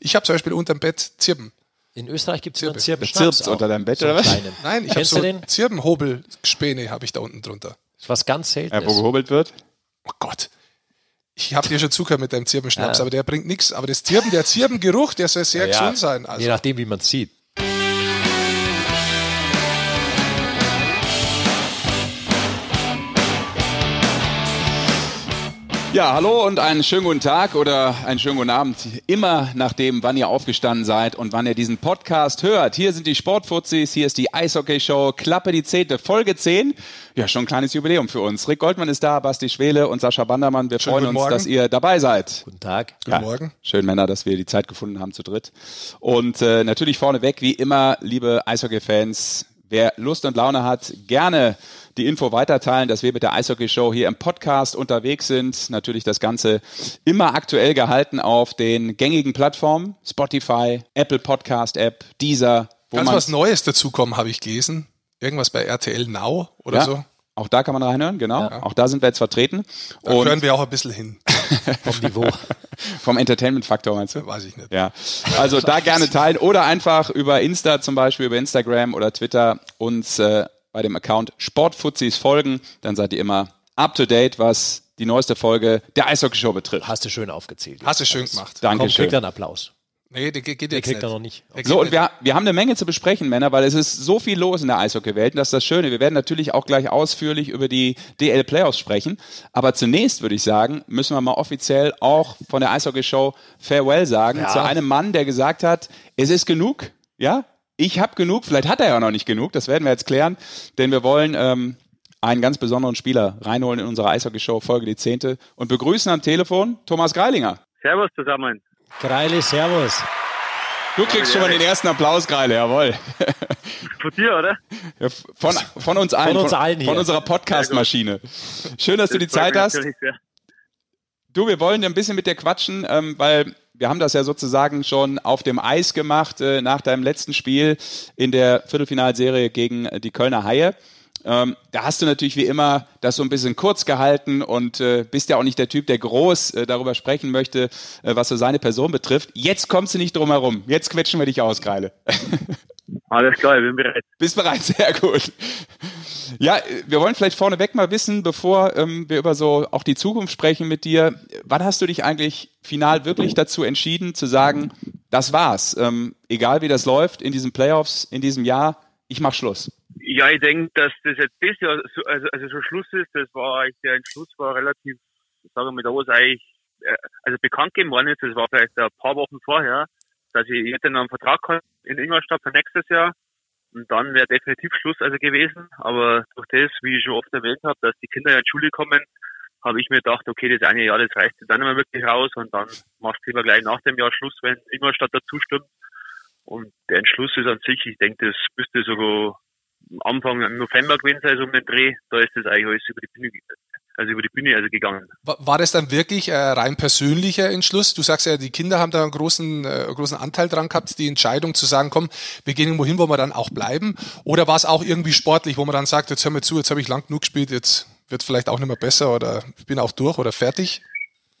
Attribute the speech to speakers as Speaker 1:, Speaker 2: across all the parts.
Speaker 1: Ich habe zum Beispiel unterm Bett Zirben.
Speaker 2: In Österreich gibt es einen
Speaker 1: Zirbe.
Speaker 2: Zirben.
Speaker 3: Zirbt's unter deinem Bett, oder was?
Speaker 1: Nein, ich habe so? Zirbenhobelspäne habe ich da unten drunter.
Speaker 2: Das ist was ganz
Speaker 3: Ja,
Speaker 2: Seltenes.
Speaker 3: wo gehobelt wird?
Speaker 1: Oh Gott. Ich habe dir schon zugehört mit deinem Zirbenschnaps,
Speaker 2: Ja.
Speaker 1: aber der bringt nichts. Aber das Zirben, der Zirbengeruch, der soll sehr
Speaker 2: Ja,
Speaker 1: gesund sein. Also.
Speaker 2: Je nachdem, wie man es sieht.
Speaker 3: Ja, hallo und einen schönen guten Tag oder einen schönen guten Abend. Immer nachdem, wann ihr aufgestanden seid und wann ihr diesen Podcast hört. Hier sind die Sportfuzis, hier ist die Eishockey-Show, Klappe die Zehnte, Folge 10. Ja, schon ein kleines Jubiläum für uns. Rick Goldmann ist da, Basti Schwele und Sascha Bandermann. Wir
Speaker 1: Schönen
Speaker 3: freuen uns,
Speaker 1: Morgen.
Speaker 3: dass ihr dabei seid.
Speaker 2: Guten Tag.
Speaker 1: Guten Morgen.
Speaker 3: Schön, Männer, dass wir die Zeit gefunden haben zu dritt. Und äh, natürlich vorneweg, wie immer, liebe Eishockey-Fans, wer Lust und Laune hat, gerne die Info weiterteilen, dass wir mit der Eishockey-Show hier im Podcast unterwegs sind. Natürlich das Ganze immer aktuell gehalten auf den gängigen Plattformen, Spotify, Apple Podcast App, Deezer, wo
Speaker 1: Ganz was Neues dazukommen, habe ich gelesen. Irgendwas bei RTL Now oder
Speaker 3: ja,
Speaker 1: so.
Speaker 3: auch da kann man reinhören, genau. Auch da sind wir jetzt vertreten.
Speaker 1: Da
Speaker 3: Und
Speaker 1: hören wir auch ein bisschen hin.
Speaker 2: Vom Niveau.
Speaker 3: vom Entertainment-Faktor meinst du?
Speaker 1: Weiß ich nicht.
Speaker 3: Ja, also da gerne teilen oder einfach über Insta zum Beispiel, über Instagram oder Twitter uns äh, bei dem Account Sportfuzis folgen. Dann seid ihr immer up to date, was die neueste Folge der Eishockey-Show betrifft.
Speaker 2: Hast du schön aufgezählt.
Speaker 1: Hast du schön gemacht.
Speaker 2: Komm,
Speaker 3: Dankeschön.
Speaker 2: kriegt er einen Applaus.
Speaker 1: Nee, der geht
Speaker 2: Der
Speaker 1: jetzt
Speaker 2: kriegt
Speaker 1: nicht.
Speaker 2: er noch nicht.
Speaker 1: Der geht
Speaker 3: So, und wir, wir haben eine Menge zu besprechen, Männer, weil es ist so viel los in der Eishockey-Welt. Und das ist das Schöne. Wir werden natürlich auch gleich ausführlich über die DL-Playoffs sprechen. Aber zunächst würde ich sagen, müssen wir mal offiziell auch von der Eishockey-Show Farewell sagen
Speaker 2: Ja.
Speaker 3: zu einem Mann, der gesagt hat, es ist genug. Ja, ich habe genug. Vielleicht hat er ja noch nicht genug. Das werden wir jetzt klären. Denn wir wollen ähm, einen ganz besonderen Spieler reinholen in unsere Eishockey-Show Folge die Zehnte und begrüßen am Telefon Thomas Greilinger.
Speaker 4: Servus zusammen.
Speaker 2: Greile, Servus.
Speaker 3: Du kriegst schon mal den ersten Applaus, Greile, jawohl.
Speaker 4: Von dir, oder?
Speaker 3: Ja, von, von uns allen.
Speaker 2: uns allen hier.
Speaker 3: Von unserer Podcast-Maschine. Schön, dass du die
Speaker 4: Das
Speaker 3: Zeit hast. Du, wir wollen ein bisschen mit dir quatschen, ähm, weil wir haben das ja sozusagen schon auf dem Eis gemacht äh, nach deinem letzten Spiel in der Viertelfinalserie gegen äh, die Kölner Haie. Ähm, da hast du natürlich wie immer das so ein bisschen kurz gehalten und äh, bist ja auch nicht der Typ, der groß äh, darüber sprechen möchte, äh, was so seine Person betrifft. Jetzt kommst du nicht drum herum. Jetzt quetschen wir dich aus, Kreile.
Speaker 4: Alles klar, ich bin bereit.
Speaker 3: Bist bereit, sehr gut. Ja, wir wollen vielleicht vorneweg mal wissen, bevor ähm, wir über so auch die Zukunft sprechen mit dir. Wann hast du dich eigentlich final wirklich dazu entschieden, zu sagen, das war's? Ähm, egal wie das läuft in diesen Playoffs, in diesem Jahr, ich mach Schluss.
Speaker 4: Ja, ich denke, dass das jetzt das Jahr so, also, also so Schluss ist, das war eigentlich, der Entschluss war relativ, sagen wir mal, da was eigentlich, äh, also bekannt gegeben worden ist, das war vielleicht ein paar Wochen vorher, dass ich hätte noch einen Vertrag gehabt in Ingolstadt für nächstes Jahr und dann wäre definitiv Schluss also gewesen, aber durch das, wie ich schon oft erwähnt habe, dass die Kinder ja in die Schule kommen, habe ich mir gedacht, okay, das eine Jahr, das reicht jetzt dann nicht mehr wirklich raus und dann machst du lieber gleich nach dem Jahr Schluss, wenn Ingolstadt dazu stimmt. Und der Entschluss ist an sich, ich denke, das müsste sogar Anfang November gewesen sein, so um den Dreh. Da ist das eigentlich alles über die Bühne, also über die Bühne also gegangen.
Speaker 1: War das dann wirklich äh, rein persönlicher Entschluss? Du sagst ja, die Kinder haben da einen großen, äh, großen Anteil dran gehabt, die Entscheidung zu sagen, komm, wir gehen irgendwo hin, wo wir dann auch bleiben. Oder war es auch irgendwie sportlich, wo man dann sagt, jetzt hör mir zu, jetzt habe ich lang genug gespielt, jetzt wird vielleicht auch nicht mehr besser oder ich bin auch durch oder fertig?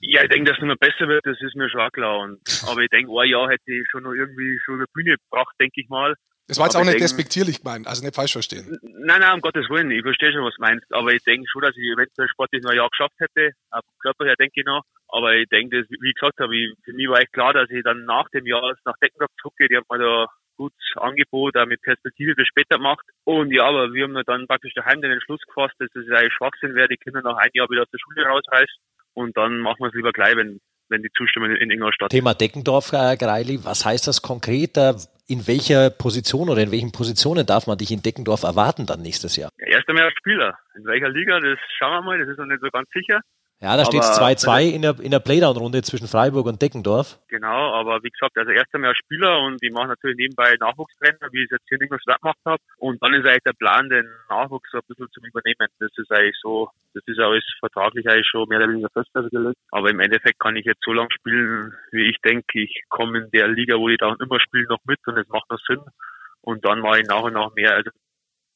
Speaker 4: Ja, ich denke, dass es noch besser wird, das ist mir schon auch klar. Und, aber ich denke, ein Jahr hätte ich schon noch irgendwie schon über die Bühne gebracht, denke ich mal.
Speaker 1: Das war jetzt
Speaker 4: Aber
Speaker 1: auch nicht
Speaker 4: ich denke-
Speaker 1: despektierlich gemeint, also nicht falsch verstehen.
Speaker 4: Nein, nein, um Gottes Willen, ich verstehe schon, was du meinst. Aber ich denke schon, dass ich eventuell sportlich noch ein Jahr geschafft hätte. Auch vom Körper her denke ich noch. Aber ich denke, das, wie ich gesagt habe, ich, für mich war echt klar, dass ich dann nach dem Jahr nach Deckendorf zurückgehe. Die haben mir da gut Angebot, auch mit Perspektive für später gemacht. Und ja, aber wir haben dann praktisch daheim den Entschluss gefasst, dass es eigentlich Schwachsinn wäre, die Kinder nach einem Jahr wieder aus der Schule rausreißt. Und dann machen wir es lieber gleich, wenn, wenn die zustimmen in Ingolstadt.
Speaker 2: Thema Deckendorf, äh, Greili. Was heißt das konkret? In welcher Position oder in welchen Positionen darf man dich in Deckendorf erwarten dann nächstes Jahr?
Speaker 4: Ja, erst einmal als Spieler. In welcher Liga, das schauen wir mal, das ist noch nicht so ganz sicher.
Speaker 2: Ja, da steht
Speaker 4: Aber-
Speaker 2: 2-2 in der, in der Playdown-Runde zwischen Freiburg und Deckendorf.
Speaker 4: Genau, aber wie gesagt, also erst einmal als Spieler und ich mache natürlich nebenbei Nachwuchstrainer, wie ich es jetzt hier in Ingolstadt gemacht habe. Und dann ist eigentlich der Plan, den Nachwuchs so ein bisschen zu übernehmen. Das ist eigentlich so, das ist alles vertraglich eigentlich schon mehr oder weniger festgelegt. Aber im Endeffekt kann ich jetzt so lange spielen, wie ich denke, ich komme in der Liga, wo ich da immer spiele, noch mit und es macht noch Sinn. Und dann mache ich nach und nach mehr, also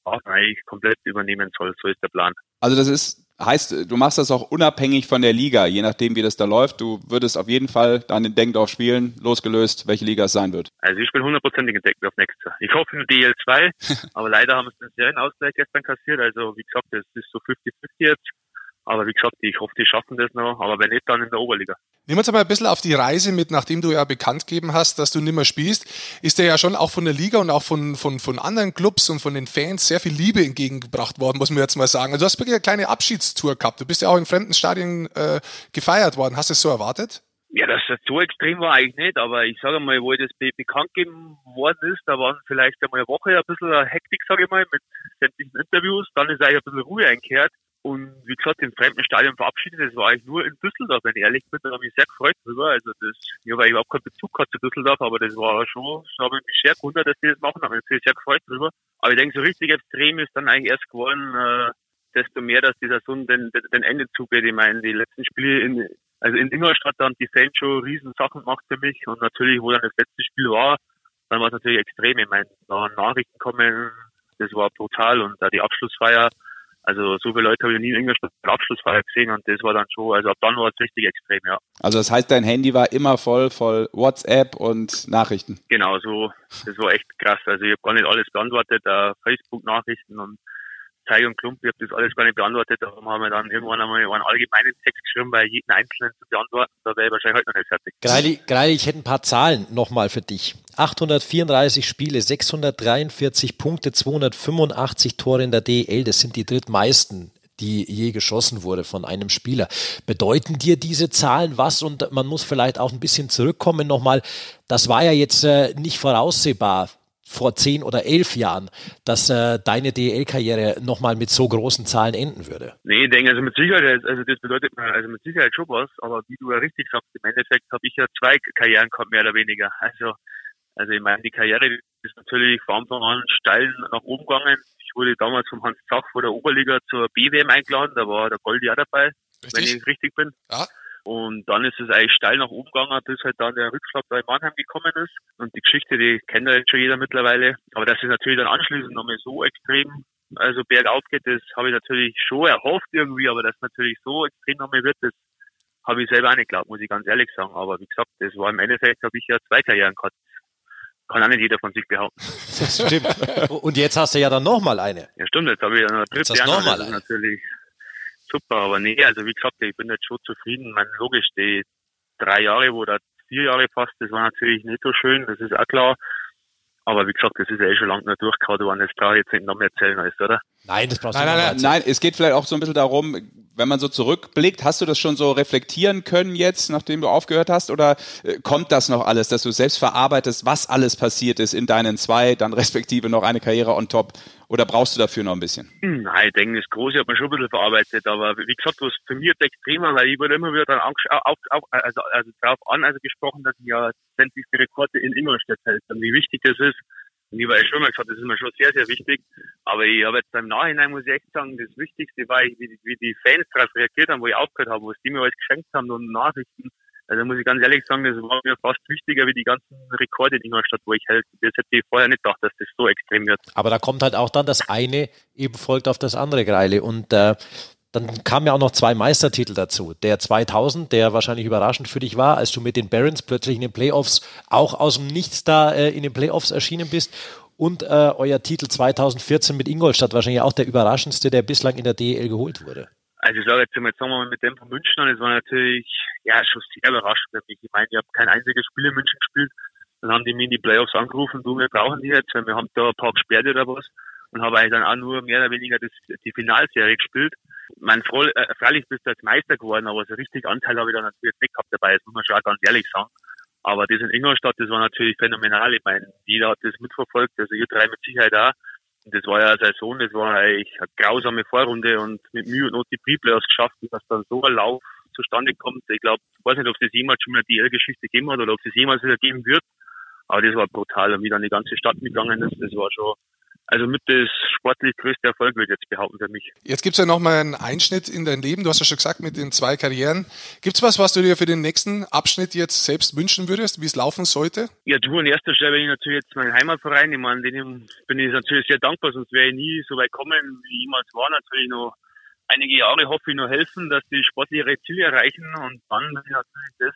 Speaker 4: auch eigentlich komplett übernehmen soll. So ist der Plan.
Speaker 3: Also das ist Heißt, du machst das auch unabhängig von der Liga, je nachdem, wie das da läuft. Du würdest auf jeden Fall dann in Denkdorf spielen, losgelöst, welche Liga es sein wird.
Speaker 4: Also ich spiele hundertprozentig in Denkdorf nächstes Jahr. Ich hoffe in DL2, aber leider haben wir den Serienausgleich gestern kassiert. Also wie gesagt, das ist so 50-50 jetzt. Aber wie gesagt, ich hoffe, die schaffen das noch. Aber wenn nicht, dann in der Oberliga.
Speaker 1: Nehmen wir uns aber ein bisschen auf die Reise mit, nachdem du ja bekannt gegeben hast, dass du nicht mehr spielst, ist dir ja schon auch von der Liga und auch von, von, von anderen Clubs und von den Fans sehr viel Liebe entgegengebracht worden, muss man jetzt mal sagen. Also du hast wirklich eine kleine Abschiedstour gehabt. Du bist ja auch in fremden Stadien äh, gefeiert worden. Hast du es so erwartet?
Speaker 4: Ja, dass das so extrem war eigentlich nicht, aber ich sage mal, wo das bekannt gegeben worden ist, da waren vielleicht einmal eine Woche ein bisschen Hektik, sage ich mal, mit sämtlichen Interviews, dann ist eigentlich ein bisschen Ruhe einkehrt und wie gesagt, im fremden Stadion verabschiedet, das war eigentlich nur in Düsseldorf, wenn ich ehrlich bin, da habe ich mich sehr gefreut drüber. Also das, ja, weil ich überhaupt keinen Bezug hatte zu Düsseldorf, aber das war schon, da habe ich mich sehr gewundert, dass die das machen, habe mich sehr gefreut drüber. Aber ich denke, so richtig extrem ist dann eigentlich erst geworden, äh, desto mehr, dass dieser Sonn den, den, den Ende zugeht. Ich meine, die letzten Spiele in, also in Ingolstadt, da haben die Fans schon riesen Sachen gemacht für mich und natürlich, wo dann das letzte Spiel war, dann war es natürlich extrem. Ich meine, da Nachrichten kommen, das war brutal und da die Abschlussfeier, also so viele Leute habe ich nie in Ingolstadt Abschlussfeier gesehen und das war dann schon, also ab dann war es richtig extrem, ja.
Speaker 3: Also das heißt, dein Handy war immer voll, voll WhatsApp und Nachrichten.
Speaker 4: Genau, so, das war echt krass. Also ich habe gar nicht alles beantwortet, uh, Facebook-Nachrichten und Zeig und Klump, ich habe das alles gar nicht beantwortet, darum haben wir dann irgendwann einmal einen allgemeinen Text geschrieben, bei jedem Einzelnen zu beantworten, da wäre ich wahrscheinlich heute noch nicht fertig.
Speaker 2: Greili, Greili, ich hätte ein paar Zahlen nochmal für dich. 834 Spiele, 643 Punkte, 285 Tore in der DEL, das sind die drittmeisten die je geschossen wurde von einem Spieler. Bedeuten dir diese Zahlen was? Und man muss vielleicht auch ein bisschen zurückkommen nochmal. Das war ja jetzt äh, nicht voraussehbar vor zehn oder elf Jahren, dass äh, deine DEL-Karriere nochmal mit so großen Zahlen enden würde?
Speaker 4: Nee, ich denke, also mit Sicherheit, also das bedeutet also mit Sicherheit schon was, aber wie du ja richtig sagst, im Endeffekt habe ich ja zwei Karrieren gehabt, mehr oder weniger. Also, also ich meine, die Karriere ist natürlich von Anfang an steil nach oben gegangen. Ich wurde damals vom Hans Zach vor der Oberliga zur BWM eingeladen, da war der Goldi auch dabei, richtig? wenn ich richtig bin. Ja. Und dann ist es eigentlich steil nach oben gegangen, bis halt dann der Rückschlag da in Mannheim gekommen ist. Und die Geschichte, die kennt ja jetzt schon jeder mittlerweile. Aber dass es natürlich dann anschließend nochmal so extrem, also bergauf geht, das habe ich natürlich schon erhofft irgendwie, aber dass natürlich so extrem nochmal wird, das habe ich selber auch nicht geglaubt, muss ich ganz ehrlich sagen. Aber wie gesagt, das war im Endeffekt, habe ich ja zwei Karrieren gehabt. Kann auch nicht jeder von sich behaupten.
Speaker 2: Das stimmt. Und jetzt hast du ja dann nochmal eine.
Speaker 4: Ja, stimmt. Jetzt habe ich ja noch eine
Speaker 2: dritte. Jetzt hast eine.
Speaker 4: natürlich super. Aber nee, also wie gesagt, ich bin jetzt schon zufrieden. Man, logisch, die drei Jahre oder vier Jahre fast, das war natürlich nicht so schön, das ist auch klar. Aber wie gesagt, das ist ja eh schon lange nicht durchgehauen worden. Das brauche ich jetzt nicht noch mehr erzählen, alles, oder?
Speaker 3: Nein, das brauchst du nein, nein, nein, nein, es geht vielleicht auch so ein bisschen darum, wenn man so zurückblickt, hast du das schon so reflektieren können jetzt, nachdem du aufgehört hast? Oder äh, kommt das noch alles, dass du selbst verarbeitest, was alles passiert ist in deinen zwei, dann respektive noch eine Karriere on top? Oder brauchst du dafür noch ein bisschen?
Speaker 4: Hm, nein, ich denke, das Große hat man schon ein bisschen verarbeitet. Aber wie gesagt, was für mich jetzt extremer, weil ich wurde immer wieder dann auf, auf, also, also darauf an, also gesprochen, dass ich ja sämtliche Rekorde in Ingolstadt hält. Und wie wichtig das ist, und ich war ja schon mal gesagt, das ist mir schon sehr, sehr wichtig. Aber ich habe jetzt im Nachhinein, muss ich echt sagen, das Wichtigste war, wie, wie die Fans darauf reagiert haben, wo ich aufgehört habe, was die mir alles geschenkt haben und Nachrichten. Also muss ich ganz ehrlich sagen, das war mir fast wichtiger wie die ganzen Rekorde in Ingolstadt, wo ich hält. Das hätte ich vorher nicht gedacht, dass das so extrem wird.
Speaker 2: Aber da kommt halt auch dann das eine eben folgt auf das andere Greile. Und äh, dann kamen ja auch noch zwei Meistertitel dazu. Der 2000, der wahrscheinlich überraschend für dich war, als du mit den Barons plötzlich in den Playoffs auch aus dem Nichts da äh, in den Playoffs erschienen bist. Und äh, euer Titel 2014 mit Ingolstadt, wahrscheinlich auch der überraschendste, der bislang in der DEL geholt wurde.
Speaker 4: Also ich sage jetzt mal, sagen wir mal mit dem von München an, das war natürlich ja schon sehr überraschend. Ich meine, ich habe kein einziges Spiel in München gespielt. Dann haben die mir in die Playoffs angerufen, du, wir brauchen die jetzt, weil wir haben da ein paar gesperrt oder was. Und habe eigentlich dann auch nur mehr oder weniger das, die Finalserie gespielt mein Froh, äh, freilich bist du als Meister geworden, aber so richtig Anteil habe ich da natürlich nicht gehabt dabei, das muss man schon auch ganz ehrlich sagen. Aber das in Ingolstadt, das war natürlich phänomenal. Ich meine, jeder hat das mitverfolgt, also ihr drei mit Sicherheit auch. Das war ja eine Saison, das war eigentlich eine grausame Vorrunde und mit Mühe und Not die Pre-Playoffs geschafft dass dann so ein Lauf zustande kommt. Ich glaube, ich weiß nicht, ob es das jemals schon mal die L-Geschichte gegeben hat oder ob es das jemals wieder geben wird. Aber das war brutal. Und wie dann die ganze Stadt mitgegangen ist, das war schon also mit das sportlich größte Erfolg, würde ich jetzt behaupten für mich.
Speaker 1: Jetzt gibt es ja nochmal einen Einschnitt in dein Leben. Du hast ja schon gesagt, mit den zwei Karrieren. Gibt es was, was du dir für den nächsten Abschnitt jetzt selbst wünschen würdest, wie es laufen sollte?
Speaker 4: Ja, du an erster Stelle bin ich natürlich jetzt mein Heimatverein. Ich meine, denen bin ich natürlich sehr dankbar, sonst wäre ich nie so weit kommen, wie ich jemals war. Natürlich noch einige Jahre hoffe ich nur helfen, dass die sportliche Ziele erreichen und dann natürlich das,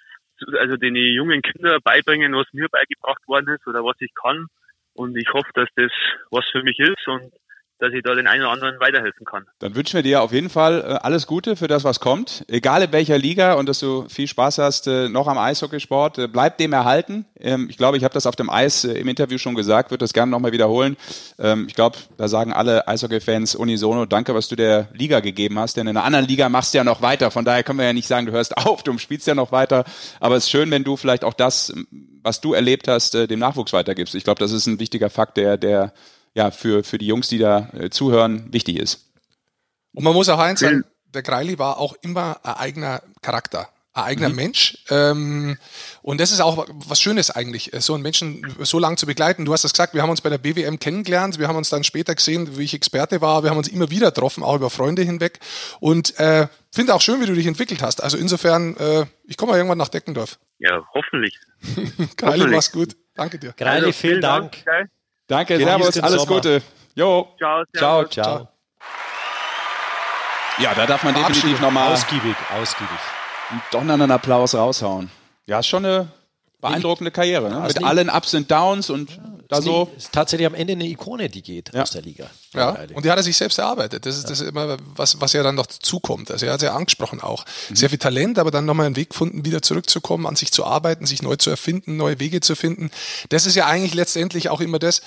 Speaker 4: also den jungen Kindern beibringen, was mir beigebracht worden ist oder was ich kann. Und ich hoffe, dass das was für mich ist und dass ich da den einen oder anderen weiterhelfen kann.
Speaker 3: Dann wünschen wir dir auf jeden Fall äh, alles Gute für das, was kommt. Egal in welcher Liga und dass du viel Spaß hast äh, noch am Eishockeysport. Äh, bleib dem erhalten. Ähm, ich glaube, ich habe das auf dem Eis im Interview schon gesagt, würde das gerne nochmal wiederholen. Ähm, ich glaube, da sagen alle Eishockey-Fans unisono, danke, was du der Liga gegeben hast. Denn in einer anderen Liga machst du ja noch weiter. Von daher können wir ja nicht sagen, du hörst auf, du spielst ja noch weiter. Aber es ist schön, wenn du vielleicht auch das, was du erlebt hast, dem Nachwuchs weitergibst. Ich glaube, das ist ein wichtiger Fakt, der, der ja, für, für die Jungs, die da äh, zuhören, wichtig ist.
Speaker 1: Und man muss auch eins sagen, der Greili war auch immer ein eigener Charakter, ein eigener mhm. Mensch. Ähm, und das ist auch was Schönes eigentlich, so einen Menschen so lange zu begleiten. Du hast das gesagt, wir haben uns bei der BWM kennengelernt, wir haben uns dann später gesehen, wie ich Experte war, wir haben uns immer wieder getroffen, auch über Freunde hinweg. Und äh, finde auch schön, wie du dich entwickelt hast. Also insofern, äh, ich komme mal irgendwann nach Deckendorf.
Speaker 4: Ja, hoffentlich.
Speaker 1: Greili, mach's gut. Danke dir.
Speaker 2: Greili, also, vielen Dank. Dank.
Speaker 3: Danke, Servus, alles Sommer. Gute. Jo.
Speaker 4: Ciao,
Speaker 3: ciao, ciao. Ja, da darf man definitiv nochmal
Speaker 2: ausgiebig, ausgiebig.
Speaker 3: einen donnernden Applaus raushauen. Ja, ist schon eine beeindruckende Karriere, ne? mit allen Ups und Downs und ja, da so.
Speaker 2: Ist tatsächlich am Ende eine Ikone, die geht ja. aus der Liga.
Speaker 1: Ja, und die hat er sich selbst erarbeitet. Das ist, das ist immer was, was ja dann noch zukommt. Also er hat ja angesprochen auch. Mhm. Sehr viel Talent, aber dann nochmal einen Weg gefunden, wieder zurückzukommen, an sich zu arbeiten, sich neu zu erfinden, neue Wege zu finden. Das ist ja eigentlich letztendlich auch immer das,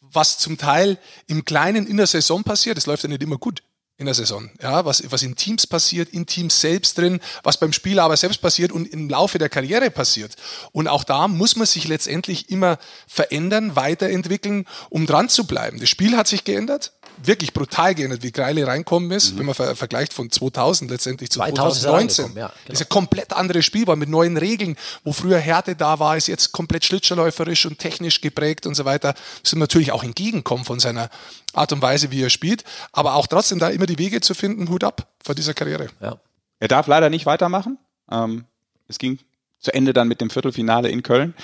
Speaker 1: was zum Teil im Kleinen in der Saison passiert. Das läuft ja nicht immer gut in der Saison. Ja, was, was in Teams passiert, in Teams selbst drin, was beim Spieler aber selbst passiert und im Laufe der Karriere passiert. Und auch da muss man sich letztendlich immer verändern, weiterentwickeln, um dran zu bleiben. Das Spiel hat sich geändert, wirklich brutal geändert, wie Greile reinkommen ist, mhm. wenn man ver vergleicht von 2000 letztendlich zu 2019. Ja, genau. Das ist ein komplett anderes Spiel, war mit neuen Regeln, wo früher Härte da war, ist jetzt komplett schlittschuhläuferisch und technisch geprägt und so weiter. Das ist natürlich auch entgegenkommen von seiner Art und Weise, wie er spielt, aber auch trotzdem da immer die Wege zu finden, Hut ab vor dieser Karriere.
Speaker 3: Ja. Er darf leider nicht weitermachen. Ähm, es ging zu Ende dann mit dem Viertelfinale in Köln.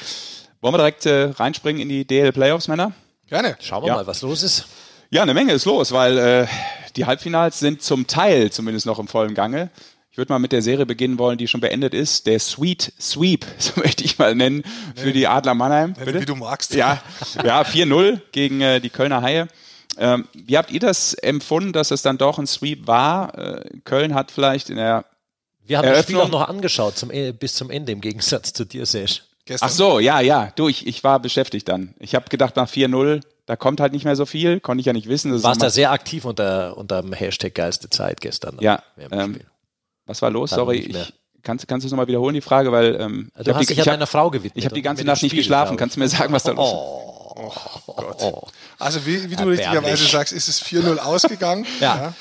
Speaker 3: Wollen wir direkt äh, reinspringen in die DL Playoffs, Männer?
Speaker 2: Gerne. Schauen wir ja. mal, was los ist.
Speaker 3: Ja, eine Menge ist los, weil äh, die Halbfinals sind zum Teil zumindest noch im vollen Gange. Ich würde mal mit der Serie beginnen wollen, die schon beendet ist. Der Sweet Sweep, so möchte ich mal nennen, für nee. die Adler Mannheim.
Speaker 1: Bitte? Wie du magst.
Speaker 3: Ja, ja 4-0 gegen äh, die Kölner Haie. Ähm, wie habt ihr das empfunden, dass es dann doch ein Sweep war? Äh, Köln hat vielleicht in der
Speaker 2: Wir haben das Spiel auch noch angeschaut zum, e, bis zum Ende, im Gegensatz zu dir, Sesh.
Speaker 3: Ach so, ja, ja. Du, ich, ich war beschäftigt dann. Ich habe gedacht, nach 4-0 da kommt halt nicht mehr so viel, konnte ich ja nicht wissen.
Speaker 2: Du warst da sehr aktiv unter, unter dem Hashtag geilste Zeit gestern.
Speaker 3: Ja. Ähm, was war los? Sorry, ich, kannst, kannst du es nochmal wiederholen, die Frage? Weil, ähm,
Speaker 2: du ich hast die, dich ja deiner Frau gewidmet.
Speaker 3: Ich habe die ganze Nacht nicht geschlafen. Kannst du mir sagen, was da los ist?
Speaker 1: Oh, oh Gott. Oh. Also wie, wie du richtigerweise sagst, ist es 4-0 ausgegangen.
Speaker 2: ja.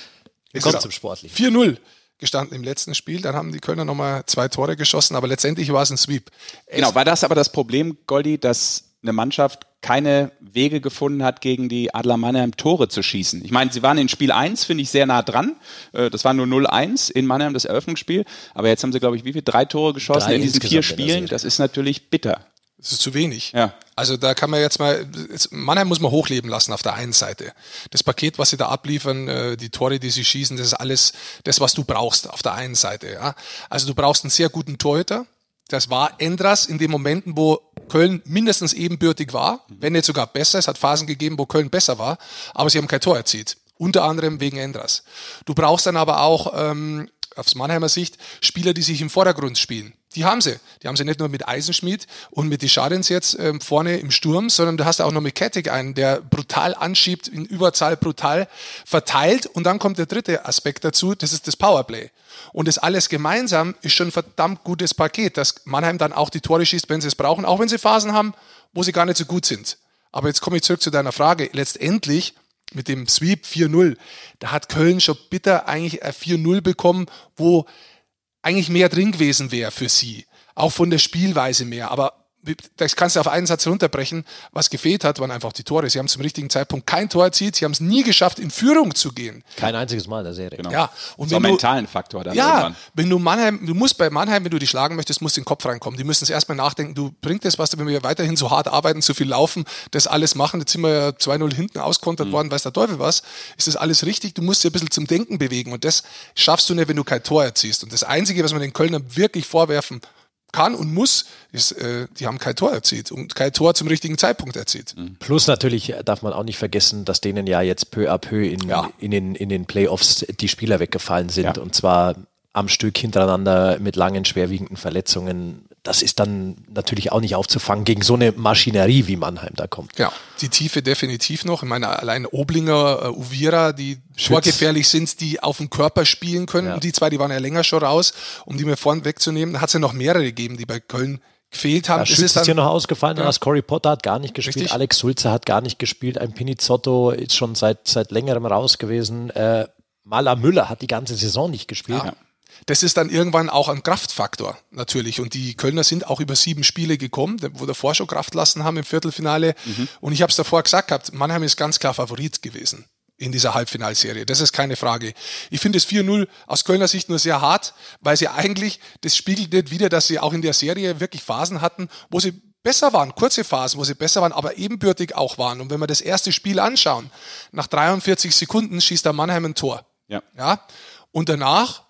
Speaker 2: ja. Kommt zum Sportlichen.
Speaker 1: 4-0 gestanden im letzten Spiel. Dann haben die Kölner nochmal zwei Tore geschossen, aber letztendlich war es ein Sweep.
Speaker 3: Genau, war das aber das Problem, Goldi, dass eine Mannschaft keine Wege gefunden hat, gegen die Adler Mannheim Tore zu schießen. Ich meine, sie waren in Spiel 1, finde ich, sehr nah dran. Äh, das war nur 0-1 in Mannheim, das Eröffnungsspiel. Aber jetzt haben sie, glaube ich, wie viel? Drei Tore geschossen Drei in diesen vier Spielen. Das ist natürlich bitter.
Speaker 1: Das ist zu wenig.
Speaker 3: Ja.
Speaker 1: Also da kann man jetzt mal, Mannheim muss man hochleben lassen auf der einen Seite. Das Paket, was sie da abliefern, äh, die Tore, die sie schießen, das ist alles das, was du brauchst auf der einen Seite. Ja. Also du brauchst einen sehr guten Torhüter, das war Endras in den Momenten, wo Köln mindestens ebenbürtig war, wenn nicht sogar besser. Es hat Phasen gegeben, wo Köln besser war, aber sie haben kein Tor erzielt. Unter anderem wegen Endras. Du brauchst dann aber auch, ähm, aus Mannheimer Sicht, Spieler, die sich im Vordergrund spielen. Die haben sie. Die haben sie nicht nur mit Eisenschmied und mit Deschadens jetzt ähm, vorne im Sturm, sondern du hast auch noch mit Kettig einen, der brutal anschiebt, in Überzahl brutal verteilt. Und dann kommt der dritte Aspekt dazu, das ist das Powerplay. Und das alles gemeinsam ist schon ein verdammt gutes Paket, dass Mannheim dann auch die Tore schießt, wenn sie es brauchen, auch wenn sie Phasen haben, wo sie gar nicht so gut sind. Aber jetzt komme ich zurück zu deiner Frage. Letztendlich mit dem Sweep 4-0, da hat Köln schon bitter eigentlich ein 4-0 bekommen, wo eigentlich mehr drin gewesen wäre für sie. Auch von der Spielweise mehr. Aber das kannst du auf einen Satz runterbrechen. Was gefehlt hat, waren einfach die Tore. Sie haben zum richtigen Zeitpunkt kein Tor erzielt. Sie haben es nie geschafft, in Führung zu gehen.
Speaker 2: Kein einziges Mal in der Serie.
Speaker 3: Genau.
Speaker 1: Ja, und
Speaker 3: so
Speaker 1: wenn
Speaker 3: einen
Speaker 1: du,
Speaker 3: mentalen Faktor dann
Speaker 1: ja,
Speaker 3: irgendwann.
Speaker 1: wenn du Mannheim, du musst bei Mannheim, wenn du die schlagen möchtest, musst du in den Kopf reinkommen. Die müssen es erstmal nachdenken, du bringt das was, wenn wir weiterhin so hart arbeiten, so viel laufen, das alles machen, jetzt sind wir ja 2-0 hinten auskontert worden, weiß der Teufel was, ist das alles richtig? Du musst dich ein bisschen zum Denken bewegen und das schaffst du nicht, wenn du kein Tor erziehst. Und das Einzige, was man den Kölnern wirklich vorwerfen kann und muss, ist, äh, die haben kein Tor erzielt und kein Tor zum richtigen Zeitpunkt erzielt.
Speaker 2: Plus natürlich darf man auch nicht vergessen, dass denen ja jetzt peu à peu in,
Speaker 1: Ja.
Speaker 2: in, den, in den Playoffs die Spieler weggefallen sind
Speaker 3: Ja.
Speaker 2: und zwar am Stück hintereinander mit langen, schwerwiegenden Verletzungen. Das ist dann natürlich auch nicht aufzufangen gegen so eine Maschinerie, wie Mannheim da kommt.
Speaker 1: Ja, die Tiefe definitiv noch. Ich meine, allein Oblinger, äh, Uvira, die torgefährlich sind, die auf dem Körper spielen können.
Speaker 2: Ja.
Speaker 1: Die zwei, die waren ja länger schon raus, um die mir vorn wegzunehmen. Da hat es ja noch mehrere gegeben, die bei Köln gefehlt haben. Es
Speaker 2: Schütz
Speaker 1: ist
Speaker 2: ist hier
Speaker 1: dann,
Speaker 2: noch ausgefallen,
Speaker 1: Ja.
Speaker 2: ja. Corey Potter hat gar nicht gespielt,
Speaker 1: Richtig.
Speaker 2: Alex Sulze hat gar nicht gespielt, ein Pinizotto ist schon seit, seit längerem raus gewesen. Äh, Maler Müller hat die ganze Saison nicht gespielt.
Speaker 1: ja. Das ist dann irgendwann auch ein Kraftfaktor, natürlich. Und die Kölner sind auch über sieben Spiele gekommen, wo davor schon Kraft lassen haben im Viertelfinale. Und ich habe es davor gesagt gehabt, Mannheim ist ganz klar Favorit gewesen in dieser Halbfinalserie. Das ist keine Frage. Ich finde das 4-0 aus Kölner Sicht nur sehr hart, weil sie eigentlich, das spiegelt nicht wieder, dass sie auch in der Serie wirklich Phasen hatten, wo sie besser waren, kurze Phasen, wo sie besser waren, aber ebenbürtig auch waren. Und wenn wir das erste Spiel anschauen, nach 43 Sekunden schießt der Mannheim ein Tor.
Speaker 3: Ja.
Speaker 1: Ja. Und danach,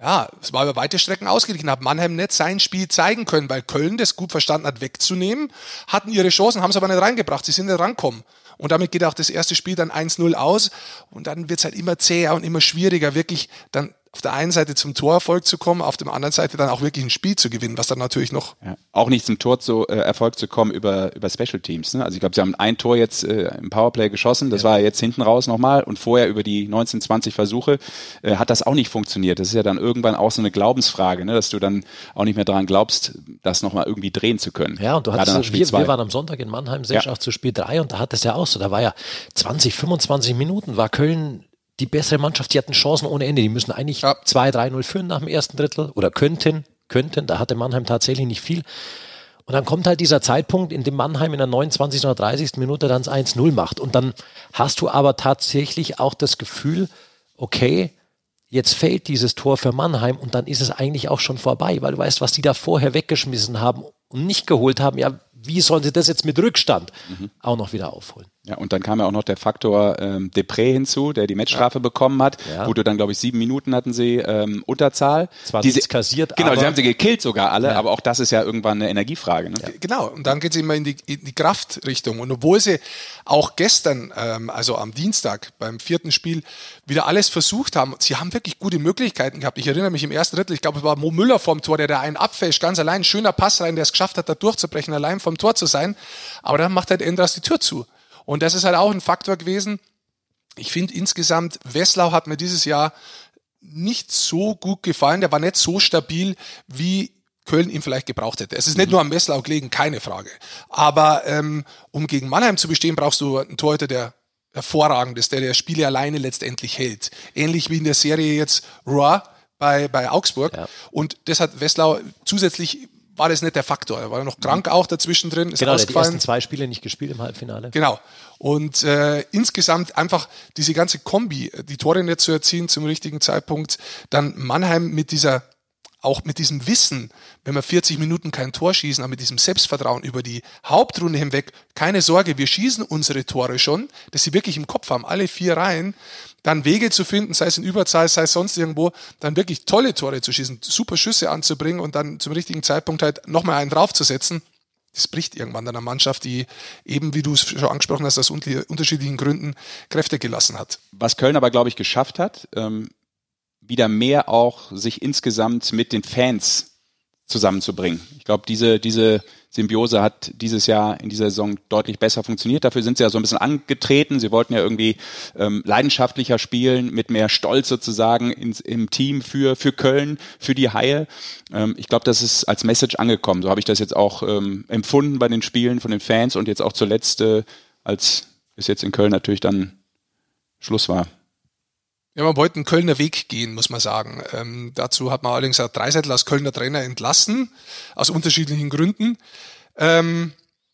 Speaker 1: ja, es war über weite Strecken ausgeglichen, hat Mannheim nicht sein Spiel zeigen können, weil Köln das gut verstanden hat, wegzunehmen, hatten ihre Chancen, haben es aber nicht reingebracht, sie sind nicht rankommen. Und damit geht auch das erste Spiel dann 1-0 aus und dann wird es halt immer zäher und immer schwieriger, wirklich dann auf der einen Seite zum Torerfolg zu kommen, auf der anderen Seite dann auch wirklich ein Spiel zu gewinnen, was dann natürlich noch
Speaker 3: Ja. Auch nicht zum Tor zu äh, Erfolg zu kommen über, über Special Teams. Ne? Also ich glaube, sie haben ein Tor jetzt äh, im Powerplay geschossen, das war jetzt hinten raus nochmal und vorher über die 19, 20 Versuche äh, hat das auch nicht funktioniert. Das ist ja dann irgendwann auch so eine Glaubensfrage, ne? dass du dann auch nicht mehr daran glaubst, das nochmal irgendwie drehen zu können.
Speaker 2: Ja, und du hattest,
Speaker 3: Spiel
Speaker 2: wir, wir waren am Sonntag in Mannheim, Sesch,
Speaker 3: Ja.
Speaker 2: auch zu Spiel 3 und da hat es ja auch so, da war ja 20, 25 Minuten, war Köln die bessere Mannschaft, die hatten Chancen ohne Ende, die müssen eigentlich
Speaker 1: Ja.
Speaker 2: 2-3-0 führen nach dem ersten Drittel oder könnten, könnten, da hatte Mannheim tatsächlich nicht viel. Und dann kommt halt dieser Zeitpunkt, in dem Mannheim in der 29. oder 30. Minute dann das 1-0 macht. Und dann hast du aber tatsächlich auch das Gefühl, okay, jetzt fällt dieses Tor für Mannheim und dann ist es eigentlich auch schon vorbei, weil du weißt, was die da vorher weggeschmissen haben und nicht geholt haben. Ja, wie sollen sie das jetzt mit Rückstand auch noch wieder aufholen?
Speaker 3: Ja, und dann kam ja auch noch der Faktor ähm, Depré hinzu, der die Matchstrafe bekommen hat,
Speaker 2: Ja.
Speaker 3: wo du dann, glaube ich, sieben Minuten hatten sie ähm, Unterzahl.
Speaker 2: Zwar
Speaker 3: Die sie-
Speaker 2: nichts kassiert,
Speaker 3: Genau,
Speaker 2: aber-
Speaker 3: sie haben sie gekillt sogar alle, aber auch das ist ja irgendwann eine Energiefrage. Ne?
Speaker 1: Genau, und dann geht es immer in die, in die Kraftrichtung. Und obwohl sie auch gestern, ähm, also am Dienstag beim vierten Spiel, wieder alles versucht haben, sie haben wirklich gute Möglichkeiten gehabt. Ich erinnere mich im ersten Drittel, ich glaube, es war Mo Müller vom Tor, der da einen abfälscht, ganz allein, schöner Pass rein, der es geschafft hat, da durchzubrechen, allein vom Tor zu sein. Aber dann macht halt Endras die Tür zu. Und das ist halt auch ein Faktor gewesen. Ich finde insgesamt, Wesslau hat mir dieses Jahr nicht so gut gefallen. Der war nicht so stabil, wie Köln ihn vielleicht gebraucht hätte. Es ist nicht nur am Wesslau gelegen, keine Frage. Aber ähm, um gegen Mannheim zu bestehen, brauchst du einen Torhüter, der hervorragend ist, der der Spiele alleine letztendlich hält. Ähnlich wie in der Serie jetzt Roy bei, bei Augsburg.
Speaker 2: Ja.
Speaker 1: Und das hat Wesslau zusätzlich war das nicht der Faktor. Er war noch krank auch dazwischen drin, ist
Speaker 2: Genau, der hat die
Speaker 1: ausgefallen.
Speaker 2: ersten zwei Spiele nicht gespielt im Halbfinale.
Speaker 1: Genau. Und äh, insgesamt einfach diese ganze Kombi, die Tore nicht zu erzielen zum richtigen Zeitpunkt, dann Mannheim mit dieser, auch mit diesem Wissen, wenn wir 40 Minuten kein Tor schießen, aber mit diesem Selbstvertrauen über die Hauptrunde hinweg, keine Sorge, wir schießen unsere Tore schon, dass sie wirklich im Kopf haben, alle vier Reihen, dann Wege zu finden, sei es in Überzahl, sei es sonst irgendwo, dann wirklich tolle Tore zu schießen, super Schüsse anzubringen und dann zum richtigen Zeitpunkt halt nochmal einen draufzusetzen das bricht irgendwann einer Mannschaft, die eben, wie du es schon angesprochen hast, aus unter- unterschiedlichen Gründen Kräfte gelassen hat.
Speaker 3: Was Köln aber, glaube ich, geschafft hat, ähm, wieder mehr auch sich insgesamt mit den Fans zusammenzubringen. Ich glaube, diese, diese Symbiose hat dieses Jahr in dieser Saison deutlich besser funktioniert. Dafür sind sie ja so ein bisschen angetreten. Sie wollten ja irgendwie ähm, leidenschaftlicher spielen, mit mehr Stolz sozusagen ins, im Team für, für Köln, für die Haie. Ähm, ich glaube, das ist als Message angekommen. So habe ich das jetzt auch ähm, empfunden bei den Spielen von den Fans und jetzt auch zuletzt, äh, als es jetzt in Köln natürlich dann Schluss war.
Speaker 1: Ja, man wollte einen Kölner Weg gehen, muss man sagen. Ähm, dazu hat man allerdings auch Dreiseitel als Kölner Trainer entlassen, aus unterschiedlichen Gründen. Ähm,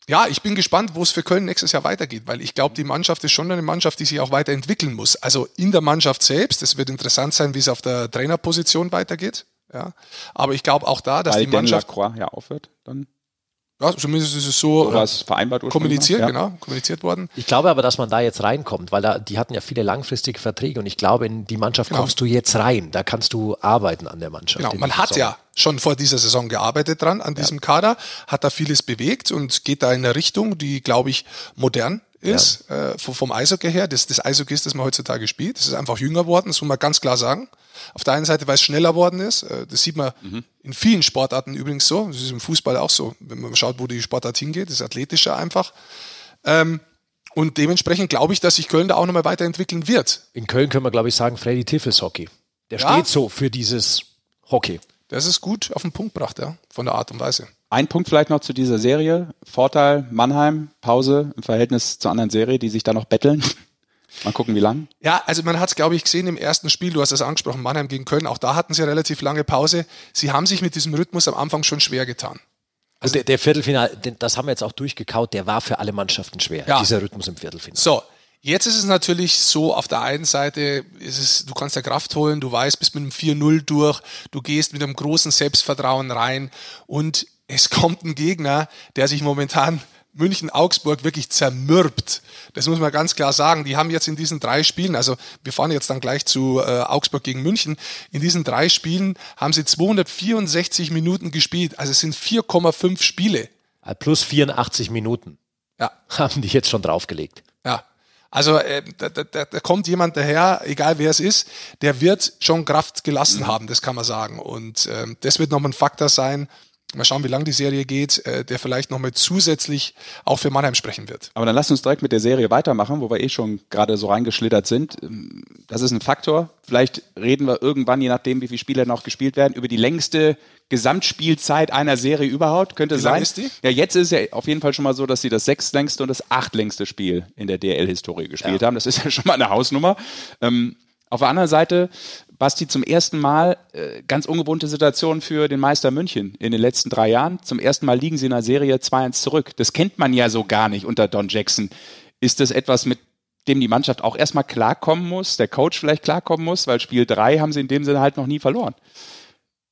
Speaker 1: ja, ich bin gespannt, wo es für Köln nächstes Jahr weitergeht, weil ich glaube, die Mannschaft ist schon eine Mannschaft, die sich auch weiterentwickeln muss. Also in der Mannschaft selbst, es wird interessant sein, wie es auf der Trainerposition weitergeht. Ja, aber ich glaube auch da, dass
Speaker 3: Weil
Speaker 1: die Mannschaft
Speaker 3: Lacroix ja aufhört, dann
Speaker 1: ja, zumindest ist es so
Speaker 3: so was vereinbart
Speaker 1: kommuniziert,
Speaker 3: mal,
Speaker 1: genau, kommuniziert worden.
Speaker 2: Ich glaube aber, dass man da jetzt reinkommt, weil da, die hatten ja viele langfristige Verträge und ich glaube, in die Mannschaft
Speaker 1: Genau.
Speaker 2: kommst du jetzt rein. Da kannst du arbeiten an der Mannschaft.
Speaker 1: Genau, man hat
Speaker 2: Saison.
Speaker 1: ja schon vor dieser Saison gearbeitet dran, an diesem Kader, hat da vieles bewegt und geht da in eine Richtung, die, glaube ich, modern ist, äh, vom, Eishockey her. Das, das Eishockey ist, das man heutzutage spielt. Das ist einfach jünger worden, das muss man ganz klar sagen. Auf der einen Seite, weil es schneller worden ist, äh, das sieht man in vielen Sportarten übrigens so, das ist im Fußball auch so, wenn man schaut, wo die Sportart hingeht, das ist athletischer einfach. Ähm, und dementsprechend glaube ich, dass sich Köln da auch nochmal weiterentwickeln wird.
Speaker 2: In Köln können wir, glaube ich, sagen, Freddy Tiffels Hockey. Der
Speaker 1: Ja.
Speaker 2: steht so für dieses Hockey.
Speaker 1: Das ist gut auf den Punkt gebracht, ja, von der Art und Weise.
Speaker 3: Ein Punkt vielleicht noch zu dieser Serie. Vorteil Mannheim, Pause im Verhältnis zur anderen Serie, die sich da noch betteln. Mal gucken, wie lang.
Speaker 1: Ja, also man hat es, glaube ich, gesehen im ersten Spiel, du hast es angesprochen, Mannheim gegen Köln, auch da hatten sie eine relativ lange Pause. Sie haben sich mit diesem Rhythmus am Anfang schon schwer getan.
Speaker 2: Also der, der Viertelfinal, das haben wir jetzt auch durchgekaut, der war für alle Mannschaften schwer,
Speaker 1: Ja.
Speaker 2: dieser Rhythmus im Viertelfinal.
Speaker 1: So, jetzt ist es natürlich so, auf der einen Seite ist es, du kannst ja Kraft holen, du weißt, bist mit einem 4-0 durch, du gehst mit einem großen Selbstvertrauen rein und es kommt ein Gegner, der sich momentan München-Augsburg wirklich zermürbt. Das muss man ganz klar sagen. Die haben jetzt in diesen drei Spielen, also wir fahren jetzt dann gleich zu äh, Augsburg gegen München, in diesen drei Spielen haben sie 264 Minuten gespielt. Also es sind 4,5 Spiele.
Speaker 2: Äh, Plus 84 Minuten
Speaker 1: Ja,
Speaker 2: haben die jetzt schon draufgelegt.
Speaker 1: Ja. Also äh, da, da, da da kommt jemand daher, egal wer es ist, der wird schon Kraft gelassen haben, das kann man sagen. Und ähm, das wird nochmal ein Faktor sein. Mal schauen, wie lange die Serie geht, äh, der vielleicht nochmal zusätzlich auch für Mannheim sprechen wird.
Speaker 3: Aber dann lasst uns direkt mit der Serie weitermachen, wo wir eh schon gerade so reingeschlittert sind. Das ist ein Faktor. Vielleicht reden wir irgendwann, je nachdem, wie viele Spiele noch gespielt werden, über die längste Gesamtspielzeit einer Serie überhaupt. Könnte
Speaker 1: Wie
Speaker 3: sein.
Speaker 1: ist die?
Speaker 3: Ja, jetzt ist es ja auf jeden Fall schon mal so, dass sie das sechstlängste und das achtlängste Spiel in der DL-Historie gespielt haben. Das ist ja schon mal eine Hausnummer. Ähm, auf der anderen Seite, Basti, zum ersten Mal äh, ganz ungewohnte Situation für den Meister München in den letzten drei Jahren. Zum ersten Mal liegen sie in der Serie 2-1 zurück. Das kennt man ja so gar nicht unter Don Jackson. Ist das etwas, mit dem die Mannschaft auch erstmal klarkommen muss, der Coach vielleicht klarkommen muss, weil Spiel 3 haben sie in dem Sinne halt noch nie verloren.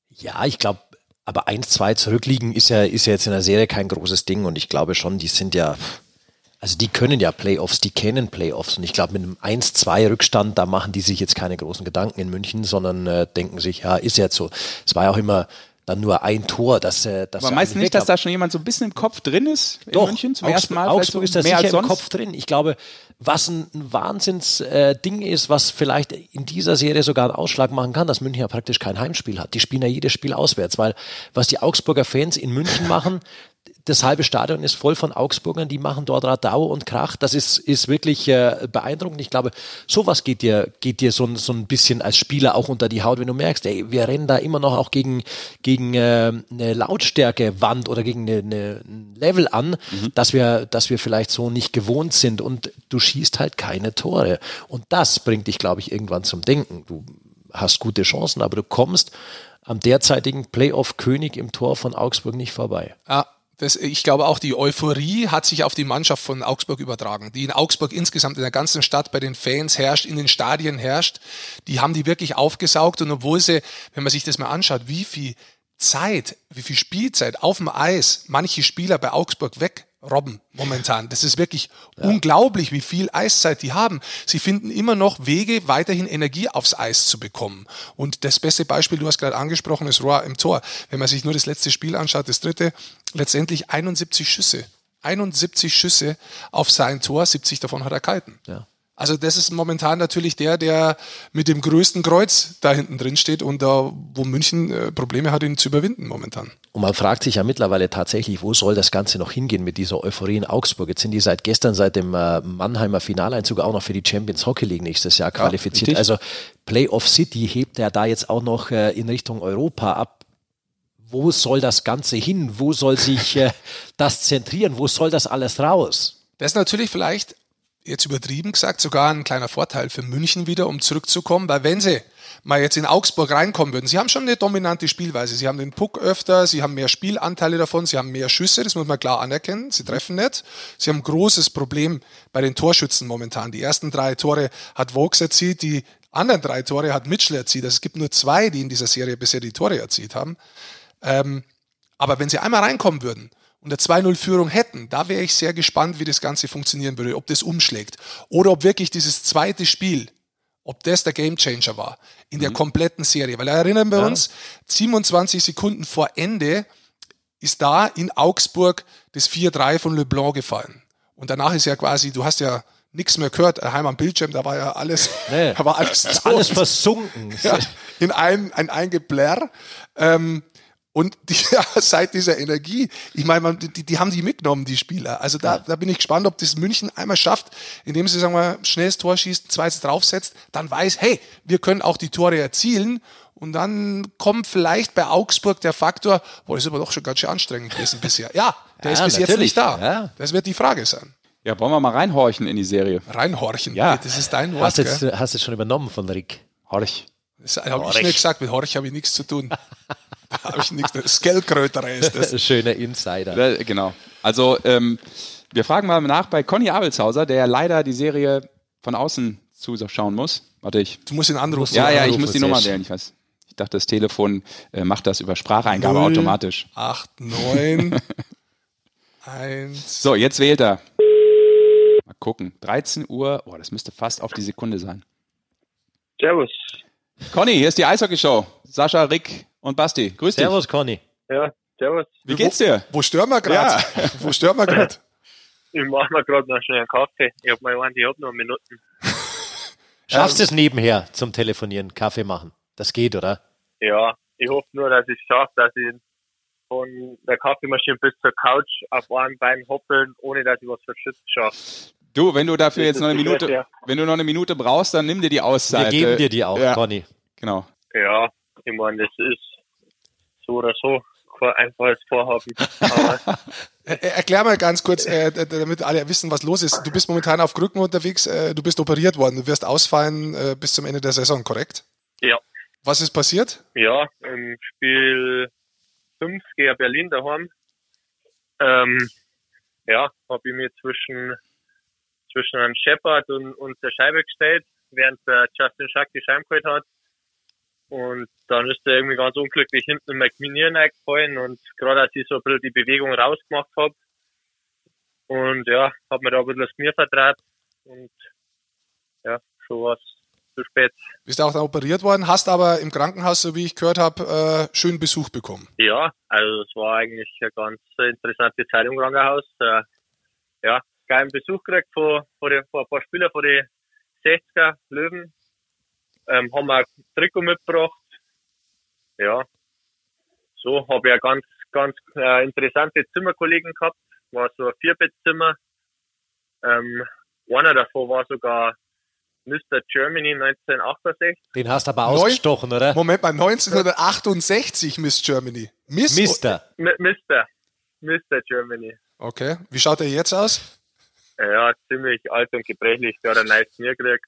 Speaker 2: Ja, ich glaube, aber 1-2 zurückliegen ist ja, ist ja jetzt in der Serie kein großes Ding und ich glaube schon, die sind ja, also die können ja Playoffs, die kennen Playoffs und ich glaube, mit einem 1-2 Rückstand, da machen die sich jetzt keine großen Gedanken in München, sondern äh, denken sich, ja, ist jetzt so. Es war ja auch immer dann nur ein Tor, dass, äh, dass
Speaker 3: Aber meinst du nicht, dass da schon jemand so ein bisschen im Kopf drin ist in
Speaker 2: Doch,
Speaker 3: München zum
Speaker 2: Augsburg,
Speaker 3: ersten Mal?
Speaker 2: Augsburg ist da
Speaker 3: mehr als
Speaker 2: sicher im? Kopf drin. Ich glaube, was ein, ein Wahnsinnsding äh, ist, was vielleicht in dieser Serie sogar einen Ausschlag machen kann, dass München ja praktisch kein Heimspiel hat. Die spielen ja jedes Spiel auswärts, weil was die Augsburger Fans in München machen, das halbe Stadion ist voll von Augsburgern, die machen dort Radau und Krach. Das ist, ist wirklich äh, beeindruckend. Ich glaube, sowas geht dir, geht dir so, ein- so ein bisschen als Spieler auch unter die Haut, wenn du merkst, ey, wir rennen da immer noch auch gegen, gegen äh, eine Lautstärkewand oder gegen eine, eine, ein Level an, dass, wir, dass wir vielleicht so nicht gewohnt sind und du schießt halt keine Tore. Und das bringt dich, glaube ich, irgendwann zum Denken. Du hast gute Chancen, aber du kommst am derzeitigen Playoff-König im Tor von Augsburg nicht vorbei.
Speaker 1: Ja, das, ich glaube auch, die Euphorie hat sich auf die Mannschaft von Augsburg übertragen, die in Augsburg insgesamt in der ganzen Stadt bei den Fans herrscht, in den Stadien herrscht. Die haben die wirklich aufgesaugt und obwohl sie, wenn man sich das mal anschaut, wie viel Zeit, wie viel Spielzeit auf dem Eis manche Spieler bei Augsburg wegrobben momentan. Das ist wirklich unglaublich, wie viel Eiszeit die haben. Sie finden immer noch Wege, weiterhin Energie aufs Eis zu bekommen. Und das beste Beispiel, du hast gerade angesprochen, ist Rohr im Tor. Wenn man sich nur das letzte Spiel anschaut, das dritte, letztendlich 71 Schüsse. 71 Schüsse auf sein Tor, 70 davon hat er gehalten.
Speaker 2: Ja.
Speaker 1: Also das ist momentan natürlich der, der mit dem größten Kreuz da hinten drin steht und da, wo München äh, Probleme hat, ihn zu überwinden momentan.
Speaker 2: Und man fragt sich ja mittlerweile tatsächlich, wo soll das Ganze noch hingehen mit dieser Euphorie in Augsburg? Jetzt sind die seit gestern, seit dem äh, Mannheimer Finaleinzug auch noch für die Champions Hockey League nächstes Jahr qualifiziert.
Speaker 3: richtig.
Speaker 2: also Playoff City hebt er da jetzt auch noch äh, in Richtung Europa ab. Wo soll das Ganze hin? Wo soll sich äh, das zentrieren? Wo soll das alles raus?
Speaker 1: Das ist natürlich vielleicht jetzt übertrieben gesagt, sogar ein kleiner Vorteil für München wieder, um zurückzukommen, weil wenn sie mal jetzt in Augsburg reinkommen würden, sie haben schon eine dominante Spielweise, sie haben den Puck öfter, sie haben mehr Spielanteile davon, sie haben mehr Schüsse, das muss man klar anerkennen, sie treffen nicht, sie haben ein großes Problem bei den Torschützen momentan. Die ersten drei Tore hat Vokes erzielt, die anderen drei Tore hat Mitchell erzielt, also es gibt nur zwei, die in dieser Serie bisher die Tore erzielt haben. Ähm, aber wenn sie einmal reinkommen würden, und eine 2-0-Führung hätten, da wäre ich sehr gespannt, wie das Ganze funktionieren würde, ob das umschlägt. Oder ob wirklich dieses zweite Spiel, ob das der Gamechanger war in der mhm. kompletten Serie. Weil erinnern wir ja. uns, 27 Sekunden vor Ende ist da in Augsburg das 4-3 von LeBlanc gefallen. Und danach ist ja quasi, du hast ja nichts mehr gehört, heim am Bildschirm, da war ja alles,
Speaker 2: nee,
Speaker 1: da war alles,
Speaker 2: alles versunken.
Speaker 1: Ja, in ein, ein, ein Geblär. Ähm, und die, ja, seit dieser Energie, ich meine, die, die haben die mitgenommen, die Spieler. Also da, da bin ich gespannt, ob das München einmal schafft, indem sie, sagen wir, schnelles Tor schießt, zweites draufsetzt, dann weiß, hey, wir können auch die Tore erzielen. Und dann kommt vielleicht bei Augsburg der Faktor, boah, ist aber doch schon ganz schön anstrengend gewesen bisher. Ja, der ja, ist bis jetzt nicht da. Ja. Das wird die Frage sein.
Speaker 3: Ja, wollen wir mal reinhorchen in die Serie?
Speaker 1: Reinhorchen?
Speaker 2: Ja. Das ist dein Wort. Hast du jetzt, hast jetzt schon übernommen von Rick.
Speaker 3: Horch.
Speaker 1: Das habe ich nicht gesagt, mit Horch habe ich nichts zu tun. da habe ich nichts. Das Geldkrötere ist das.
Speaker 2: Schöner Insider.
Speaker 3: Genau. Also, ähm, wir fragen mal nach bei Conny Abelshauser, der leider die Serie von außen zuschauen muss. Warte, ich.
Speaker 1: Du musst ihn anrufen.
Speaker 3: Ja, ja, ich muss die Nummer wählen. Ich weiß. Ich dachte, das Telefon äh, macht das über Spracheingabe 0, automatisch.
Speaker 1: 8, 9, 1.
Speaker 3: So, jetzt wählt er. Mal gucken. 13 Uhr. Oh, das müsste fast auf die Sekunde sein.
Speaker 5: Servus.
Speaker 3: Conny, hier ist die Eishockey-Show. Sascha, Rick und Basti. Grüß dich.
Speaker 2: Servus, Conny.
Speaker 5: Ja, servus.
Speaker 3: Wie geht's dir?
Speaker 1: Wo, wo stören wir gerade? Ja. Wo stören wir gerade?
Speaker 5: Ich mache mir gerade noch schnell einen Kaffee. Ich habe mal einen, ich habe noch Minuten.
Speaker 2: Schaffst du es nebenher zum Telefonieren, Kaffee machen? Das geht, oder?
Speaker 5: Ja, ich hoffe nur, dass ich es schaffe, dass ich von der Kaffeemaschine bis zur Couch auf einem Bein hoppeln, ohne dass ich was verschützt schaffe.
Speaker 3: Du, wenn du dafür jetzt noch eine Minute, ja. wenn du noch eine Minute brauchst, dann nimm dir die Auszeit.
Speaker 2: Wir geben dir die auch, ja. Conny.
Speaker 3: Genau.
Speaker 5: Ja, ich meine, das ist so oder so kein einfaches Vorhaben.
Speaker 1: Erklär mal ganz kurz, äh, damit alle wissen, was los ist. Du bist momentan auf Krücken unterwegs, äh, du bist operiert worden, du wirst ausfallen äh, bis zum Ende der Saison, korrekt?
Speaker 5: Ja.
Speaker 1: Was ist passiert?
Speaker 5: Ja, im Spiel 5 gegen Berlin daheim. Ähm, ja, habe ich mir zwischen zwischen einem Shepard und, und der Scheibe gestellt, während der Justin Schack die Scheibe geholt hat. Und dann ist er irgendwie ganz unglücklich hinten in mein Knie eingefallen und gerade als ich so ein bisschen die Bewegung rausgemacht habe und ja, habe mir da ein bisschen das Knie vertraut und ja, schon was zu spät.
Speaker 1: Bist auch operiert worden, hast aber im Krankenhaus, so wie ich gehört habe, äh, schönen Besuch bekommen.
Speaker 5: Ja, also es war eigentlich eine ganz interessante Zeit im Krankenhaus. Äh, ja, geilen Besuch gekriegt von, von, den, von ein paar Spielern von den 60er Löwen. Ähm, haben wir ein Trikot mitgebracht. Ja, so habe ich ja ganz, ganz äh, interessante Zimmerkollegen gehabt. War so ein Vierbettzimmer. Ähm, einer davon war sogar Mr. Germany 1968.
Speaker 2: Den hast du aber ausgestochen, Neun oder?
Speaker 1: Moment mal, 1968 Miss Germany.
Speaker 2: Miss Mister.
Speaker 5: Mister. Mr. Germany.
Speaker 1: Okay. Wie schaut er jetzt aus?
Speaker 5: Ja, ziemlich alt und gebrechlich. Der hat ein neues Knie gekriegt.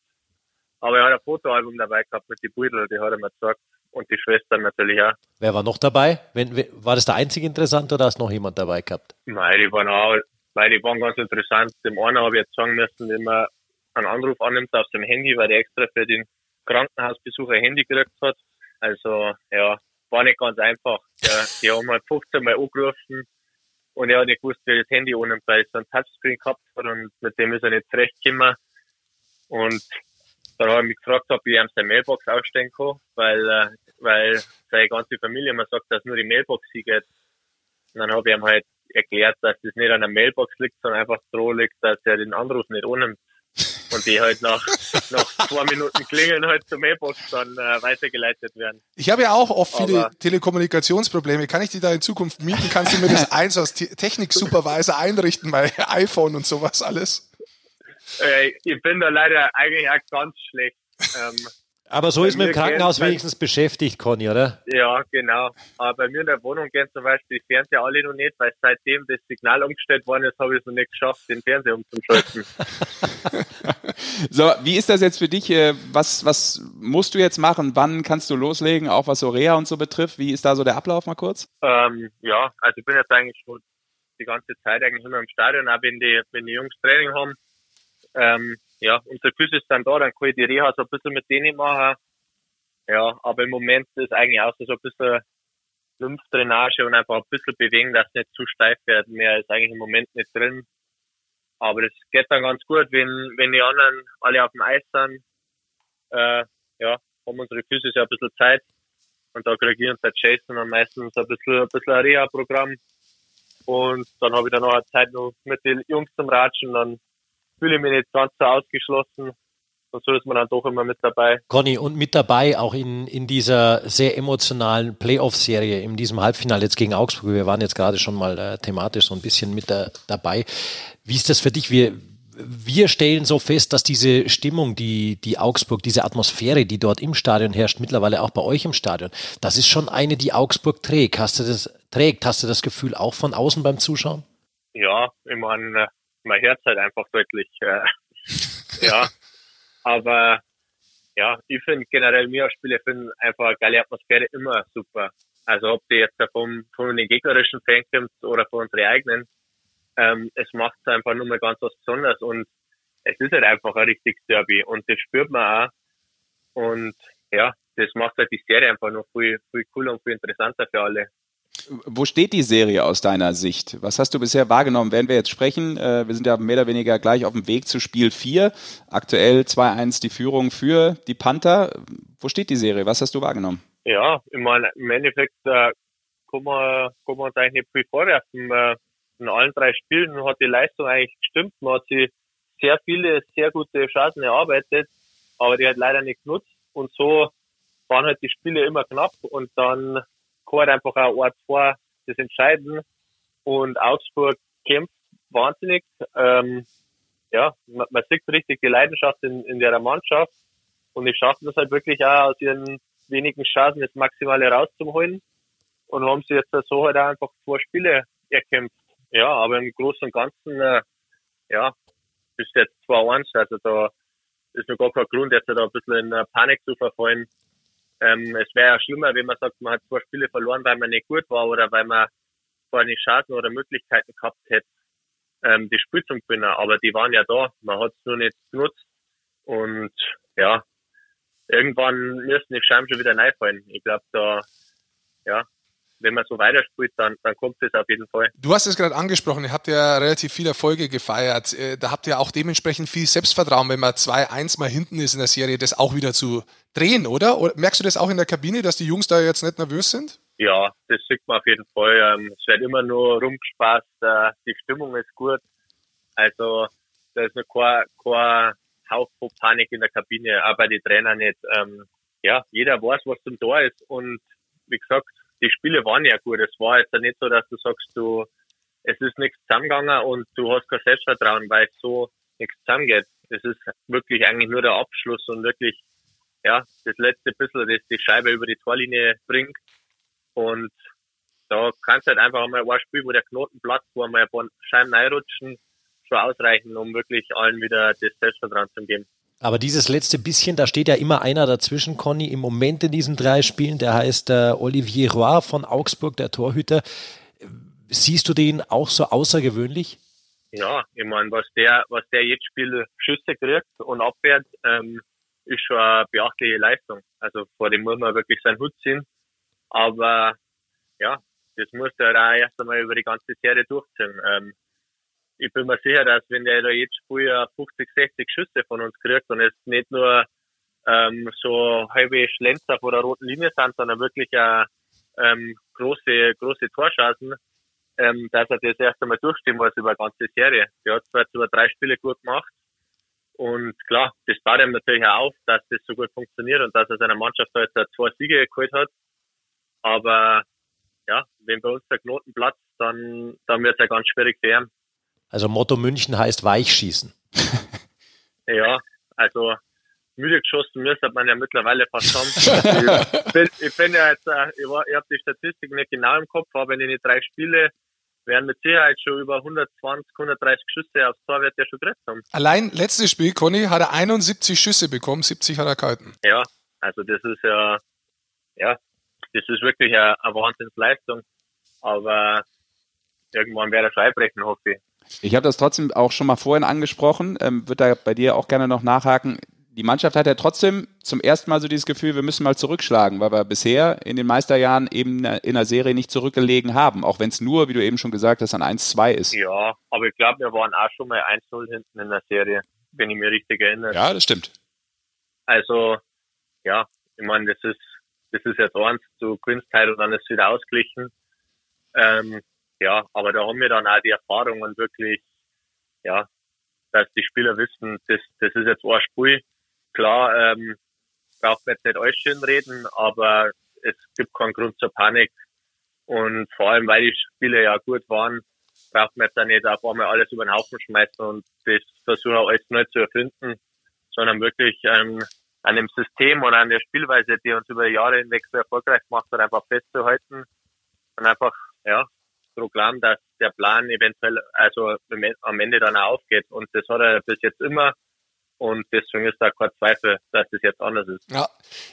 Speaker 5: Aber er hat ein Fotoalbum dabei gehabt mit den Beutel, die hat er mir gesagt. Und die Schwestern natürlich auch.
Speaker 2: Wer war noch dabei? Wenn, war das der einzige interessant oder hast noch jemand dabei gehabt?
Speaker 5: Nein, die waren auch, weil die waren ganz interessant. Dem einen habe ich jetzt sagen müssen, wenn man einen Anruf annimmt aus dem Handy, weil der extra für den Krankenhausbesuch ein Handy gekriegt hat. Also, ja, war nicht ganz einfach. Ja, die haben halt 15 Mal angerufen und er hat nicht gewusst, wie das Handy ohne weil es ein Touchscreen gehabt hat und mit dem ist er nicht zurechtgekommen. Und dann habe ich mich gefragt, ob ich ihm seine Mailbox ausstellen kann, weil, äh, weil seine ganze Familie immer sagt, dass nur die Mailbox sie geht. Und dann habe ich ihm halt erklärt, dass das nicht an der Mailbox liegt, sondern einfach so liegt, dass er den Anruf nicht annimmt. Und die halt nach, nach zwei Minuten klingeln halt zur Mailbox dann äh, weitergeleitet werden.
Speaker 1: Ich habe ja auch oft viele Aber Telekommunikationsprobleme. Kann ich die da in Zukunft mieten? Kannst du mir das eins als Technik-Supervisor einrichten bei iPhone und sowas alles?
Speaker 5: Äh, ich bin da leider eigentlich auch ganz schlecht. Ähm,
Speaker 2: Aber so ist man im Krankenhaus wenigstens beschäftigt, Conny, oder?
Speaker 5: Ja, genau. Aber bei mir in der Wohnung gehen zum Beispiel die Fernseher alle noch nicht, weil seitdem das Signal umgestellt worden ist, habe ich es noch nicht geschafft, den Fernseher umzuschalten.
Speaker 3: so, wie ist das jetzt für dich? Äh, was, was musst du jetzt machen? Wann kannst du loslegen, auch was Orea und so betrifft? Wie ist da so der Ablauf mal kurz?
Speaker 5: Ähm, ja, also ich bin jetzt eigentlich schon die ganze Zeit eigentlich immer im Stadion, auch wenn die, wenn die Jungs Training haben. Ähm, ja, unsere Füße dann da, dann kann ich die Reha so ein bisschen mit denen machen. Ja, aber im Moment ist eigentlich auch so ein bisschen Lymphdrainage und einfach ein bisschen bewegen, dass es nicht zu steif wird. Mehr ist eigentlich im Moment nicht drin. Aber das geht dann ganz gut, wenn, wenn die anderen alle auf dem Eis sind. Äh, ja, haben unsere Füße ja ein bisschen Zeit. Und da kriege ich uns der Jason am meistens ein bisschen, ein bisschen ein Reha-Programm. Und dann habe ich dann noch Zeit noch mit den Jungs zum Ratschen. Dann fühle ich mich nicht ganz so ausgeschlossen. Und so ist man dann doch immer mit dabei.
Speaker 2: Conny, und mit dabei auch in, in dieser sehr emotionalen Playoff-Serie, in diesem Halbfinale jetzt gegen Augsburg. Wir waren jetzt gerade schon mal äh, thematisch so ein bisschen mit da, dabei. Wie ist das für dich? Wir, wir stellen so fest, dass diese Stimmung, die, die Augsburg, diese Atmosphäre, die dort im Stadion herrscht, mittlerweile auch bei euch im Stadion, das ist schon eine, die Augsburg trägt. Hast du das, trägt? Hast du das Gefühl auch von außen beim Zuschauen?
Speaker 5: Ja, ich meine, mein Herz halt einfach deutlich. Äh, ja, aber ja, ich finde generell mir als Spieler finde einfach eine geile Atmosphäre immer super. Also ob die jetzt vom, von den gegnerischen Fans kommt oder von unseren eigenen, ähm, es macht es einfach nur mal ganz was Besonderes und es ist halt einfach ein richtiges Derby und das spürt man auch. Und ja, das macht halt die Serie einfach noch viel, viel cooler und viel interessanter für alle.
Speaker 3: Wo steht die Serie aus deiner Sicht? Was hast du bisher wahrgenommen? Werden wir jetzt sprechen? Äh, wir sind ja mehr oder weniger gleich auf dem Weg zu Spiel 4. Aktuell 2-1 die Führung für die Panther. Wo steht die Serie? Was hast du wahrgenommen?
Speaker 5: Ja, ich meine, im Endeffekt äh, kann, man, kann man uns eigentlich nicht viel vorwerfen. Äh, in allen drei Spielen hat die Leistung eigentlich gestimmt. Man hat sich sehr viele, sehr gute Chancen erarbeitet, aber die hat leider nicht genutzt. Und so waren halt die Spiele immer knapp und dann kann einfach auch Ort vor das entscheiden. Und Augsburg kämpft wahnsinnig. Ähm, ja, man, man sieht richtig die Leidenschaft in, in der Mannschaft. Und ich schaffe das halt wirklich auch aus ihren wenigen Chancen das Maximale rauszuholen. Und haben sie jetzt so halt auch einfach zwei Spiele erkämpft. Ja, aber im Großen und Ganzen, äh, ja, ist jetzt 2-1. Also da ist noch gar kein Grund, jetzt da ein bisschen in Panik zu verfallen. Ähm, es wäre ja schlimmer, wenn man sagt, man hat zwei Spiele verloren, weil man nicht gut war oder weil man keine Chancen oder Möglichkeiten gehabt hätte, ähm, die Spiel zu gewinnen. Aber die waren ja da. Man hat es nur nicht genutzt. Und ja, irgendwann müssen die Scheiben schon wieder fallen. Ich glaube, da, ja, wenn man so weiterspielt, dann, dann kommt es auf jeden Fall.
Speaker 1: Du hast es gerade angesprochen, ihr habt ja relativ viele Erfolge gefeiert. Äh, da habt ihr auch dementsprechend viel Selbstvertrauen, wenn man 2-1 mal hinten ist in der Serie, das auch wieder zu drehen, oder? oder? Merkst du das auch in der Kabine, dass die Jungs da jetzt nicht nervös sind?
Speaker 5: Ja, das sieht man auf jeden Fall. Ähm, es wird immer nur rumgespaßt, äh, die Stimmung ist gut. Also da ist noch kein, kein Hauch von Panik in der Kabine, aber die Trainer nicht. Ähm, ja, jeder weiß, was zum Tor ist und wie gesagt, die Spiele waren ja gut. Es war jetzt nicht so, dass du sagst, du, es ist nichts zusammengegangen und du hast kein Selbstvertrauen, weil es so nichts zusammengeht. Es ist wirklich eigentlich nur der Abschluss und wirklich, ja, das letzte bisschen, das die Scheibe über die Torlinie bringt. Und da kannst du halt einfach mal ein Spiel, wo der Knoten platzt, wo einmal ein paar Scheiben reinrutschen, schon ausreichen, um wirklich allen wieder das Selbstvertrauen zu geben.
Speaker 2: Aber dieses letzte bisschen, da steht ja immer einer dazwischen, Conny, im Moment in diesen drei Spielen, der heißt äh, Olivier Roy von Augsburg, der Torhüter. Siehst du den auch so außergewöhnlich?
Speaker 5: Ja, ich meine, was der, was der jetzt Spiel Schüsse kriegt und abwehrt, ähm, ist schon eine beachtliche Leistung. Also vor dem muss man wirklich seinen Hut ziehen. Aber ja, das muss er auch erst einmal über die ganze Serie durchziehen. Ähm, ich bin mir sicher, dass wenn der da jetzt früher 50, 60 Schüsse von uns kriegt und es nicht nur ähm, so halbe Schlenzer vor der roten Linie sind, sondern wirklich auch ähm, große, große Torschancen, ähm, dass er das erst einmal durchstehen muss über eine ganze Serie. Der hat zwar jetzt über drei Spiele gut gemacht und klar, das baut ihm natürlich auch auf, dass das so gut funktioniert und dass er seiner Mannschaft da jetzt zwei Siege geholt hat. Aber ja, wenn bei uns der Knoten platzt, dann, dann wird es ja ganz schwierig ihn.
Speaker 2: Also Motto München heißt Weichschießen.
Speaker 5: ja, also müde geschossen müsste man ja mittlerweile fast haben. ich, bin, ich bin ja jetzt, äh, ich, war, ich habe die Statistik nicht genau im Kopf, aber in den drei Spiele werden mit Sicherheit schon über 120, 130 Schüsse aufs Tor wird ja schon gerettet haben.
Speaker 1: Allein letztes Spiel, Conny, hat er 71 Schüsse bekommen, 70 hat er gehalten.
Speaker 5: Ja, also das ist ja, ja, das ist wirklich eine, eine Wahnsinnsleistung. Aber irgendwann wäre er einbrechen, hoffe ich.
Speaker 3: Ich habe das trotzdem auch schon mal vorhin angesprochen, ähm, würde da bei dir auch gerne noch nachhaken die Mannschaft hat ja trotzdem zum ersten Mal so dieses Gefühl, wir müssen mal zurückschlagen, weil wir bisher in den Meisterjahren eben in der Serie nicht zurückgelegen haben, auch wenn es nur, wie du eben schon gesagt hast, an 1-2 ist.
Speaker 5: Ja, aber ich glaube, wir waren auch schon mal 1-0 hinten in der Serie, wenn ich mich richtig erinnere.
Speaker 3: Ja, das stimmt.
Speaker 5: Also, ja, ich meine, das ist, das ist jetzt eins, du gewinnst halt und dann ist es wieder ausgeglichen. Ähm, ja, aber da haben wir dann auch die Erfahrung und wirklich, ja, dass die Spieler wissen, das, das ist jetzt ein Spiel, Klar, ähm, braucht man jetzt nicht alles schön reden, aber es gibt keinen Grund zur Panik. Und vor allem, weil die Spiele ja gut waren, braucht man jetzt auch nicht auf einmal alles über den Haufen schmeißen und das versuchen alles neu zu erfinden, sondern wirklich ähm, an dem System und an der Spielweise, die uns über Jahre hinweg so erfolgreich gemacht hat, einfach festzuhalten und einfach, ja, glauben, dass der Plan eventuell, also am Ende dann aufgeht. Und das hat er bis jetzt immer und deswegen ist da kein Zweifel, dass das jetzt anders ist.
Speaker 1: Ja,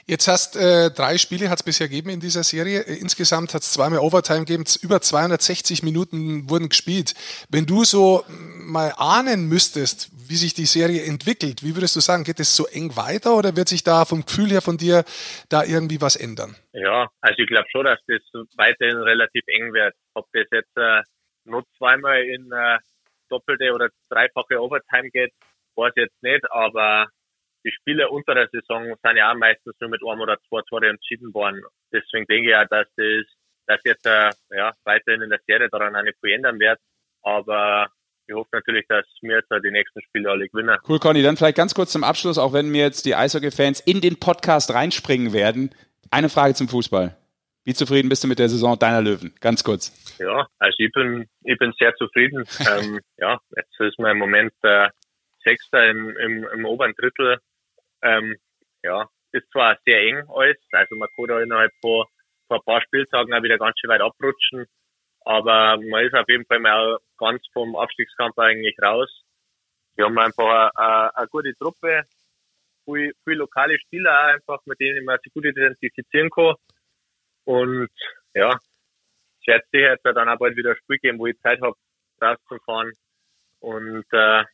Speaker 1: jetzt hast äh, drei Spiele hat es bisher gegeben in dieser Serie. Äh, insgesamt hat es zweimal Overtime gegeben. Über 260 Minuten wurden gespielt. Wenn du so mal ahnen müsstest, wie sich die Serie entwickelt, wie würdest du sagen, geht es so eng weiter oder wird sich da vom Gefühl her von dir da irgendwie was ändern?
Speaker 5: Ja, also ich glaube schon, dass das weiterhin relativ eng wird. Ob das jetzt äh, nur zweimal in äh, doppelte oder dreifache Overtime geht, weiß jetzt nicht, aber die Spiele unter der Saison sind ja auch meistens nur mit einem oder zwei Tore entschieden worden. Deswegen denke ich ja, dass das, dass jetzt äh, ja, weiterhin in der Serie daran eine viel ändern wird. Aber ich hoffe natürlich, dass wir jetzt die nächsten Spiele alle gewinnen.
Speaker 3: Cool, Conny. Dann vielleicht ganz kurz zum Abschluss, auch wenn mir jetzt die Eishockey-Fans in den Podcast reinspringen werden. Eine Frage zum Fußball. Wie zufrieden bist du mit der Saison deiner Löwen? Ganz kurz.
Speaker 5: Ja, also ich bin, ich bin sehr zufrieden. ähm, ja, jetzt ist mir im Moment äh, Sechster im, im, im oberen Drittel. Ähm, ja, ist zwar sehr eng alles, also man kann da innerhalb von, von ein paar Spieltagen auch wieder ganz schön weit abrutschen, aber man ist auf jeden Fall mal ganz vom Abstiegskampf eigentlich raus. Wir haben einfach eine, gute Truppe, viel, viel lokale Spieler auch einfach, mit denen man sich gut identifizieren kann. Und ja, es wird sicher jetzt dann auch bald wieder ein Spiel geben, wo ich Zeit habe, rauszufahren. Und äh,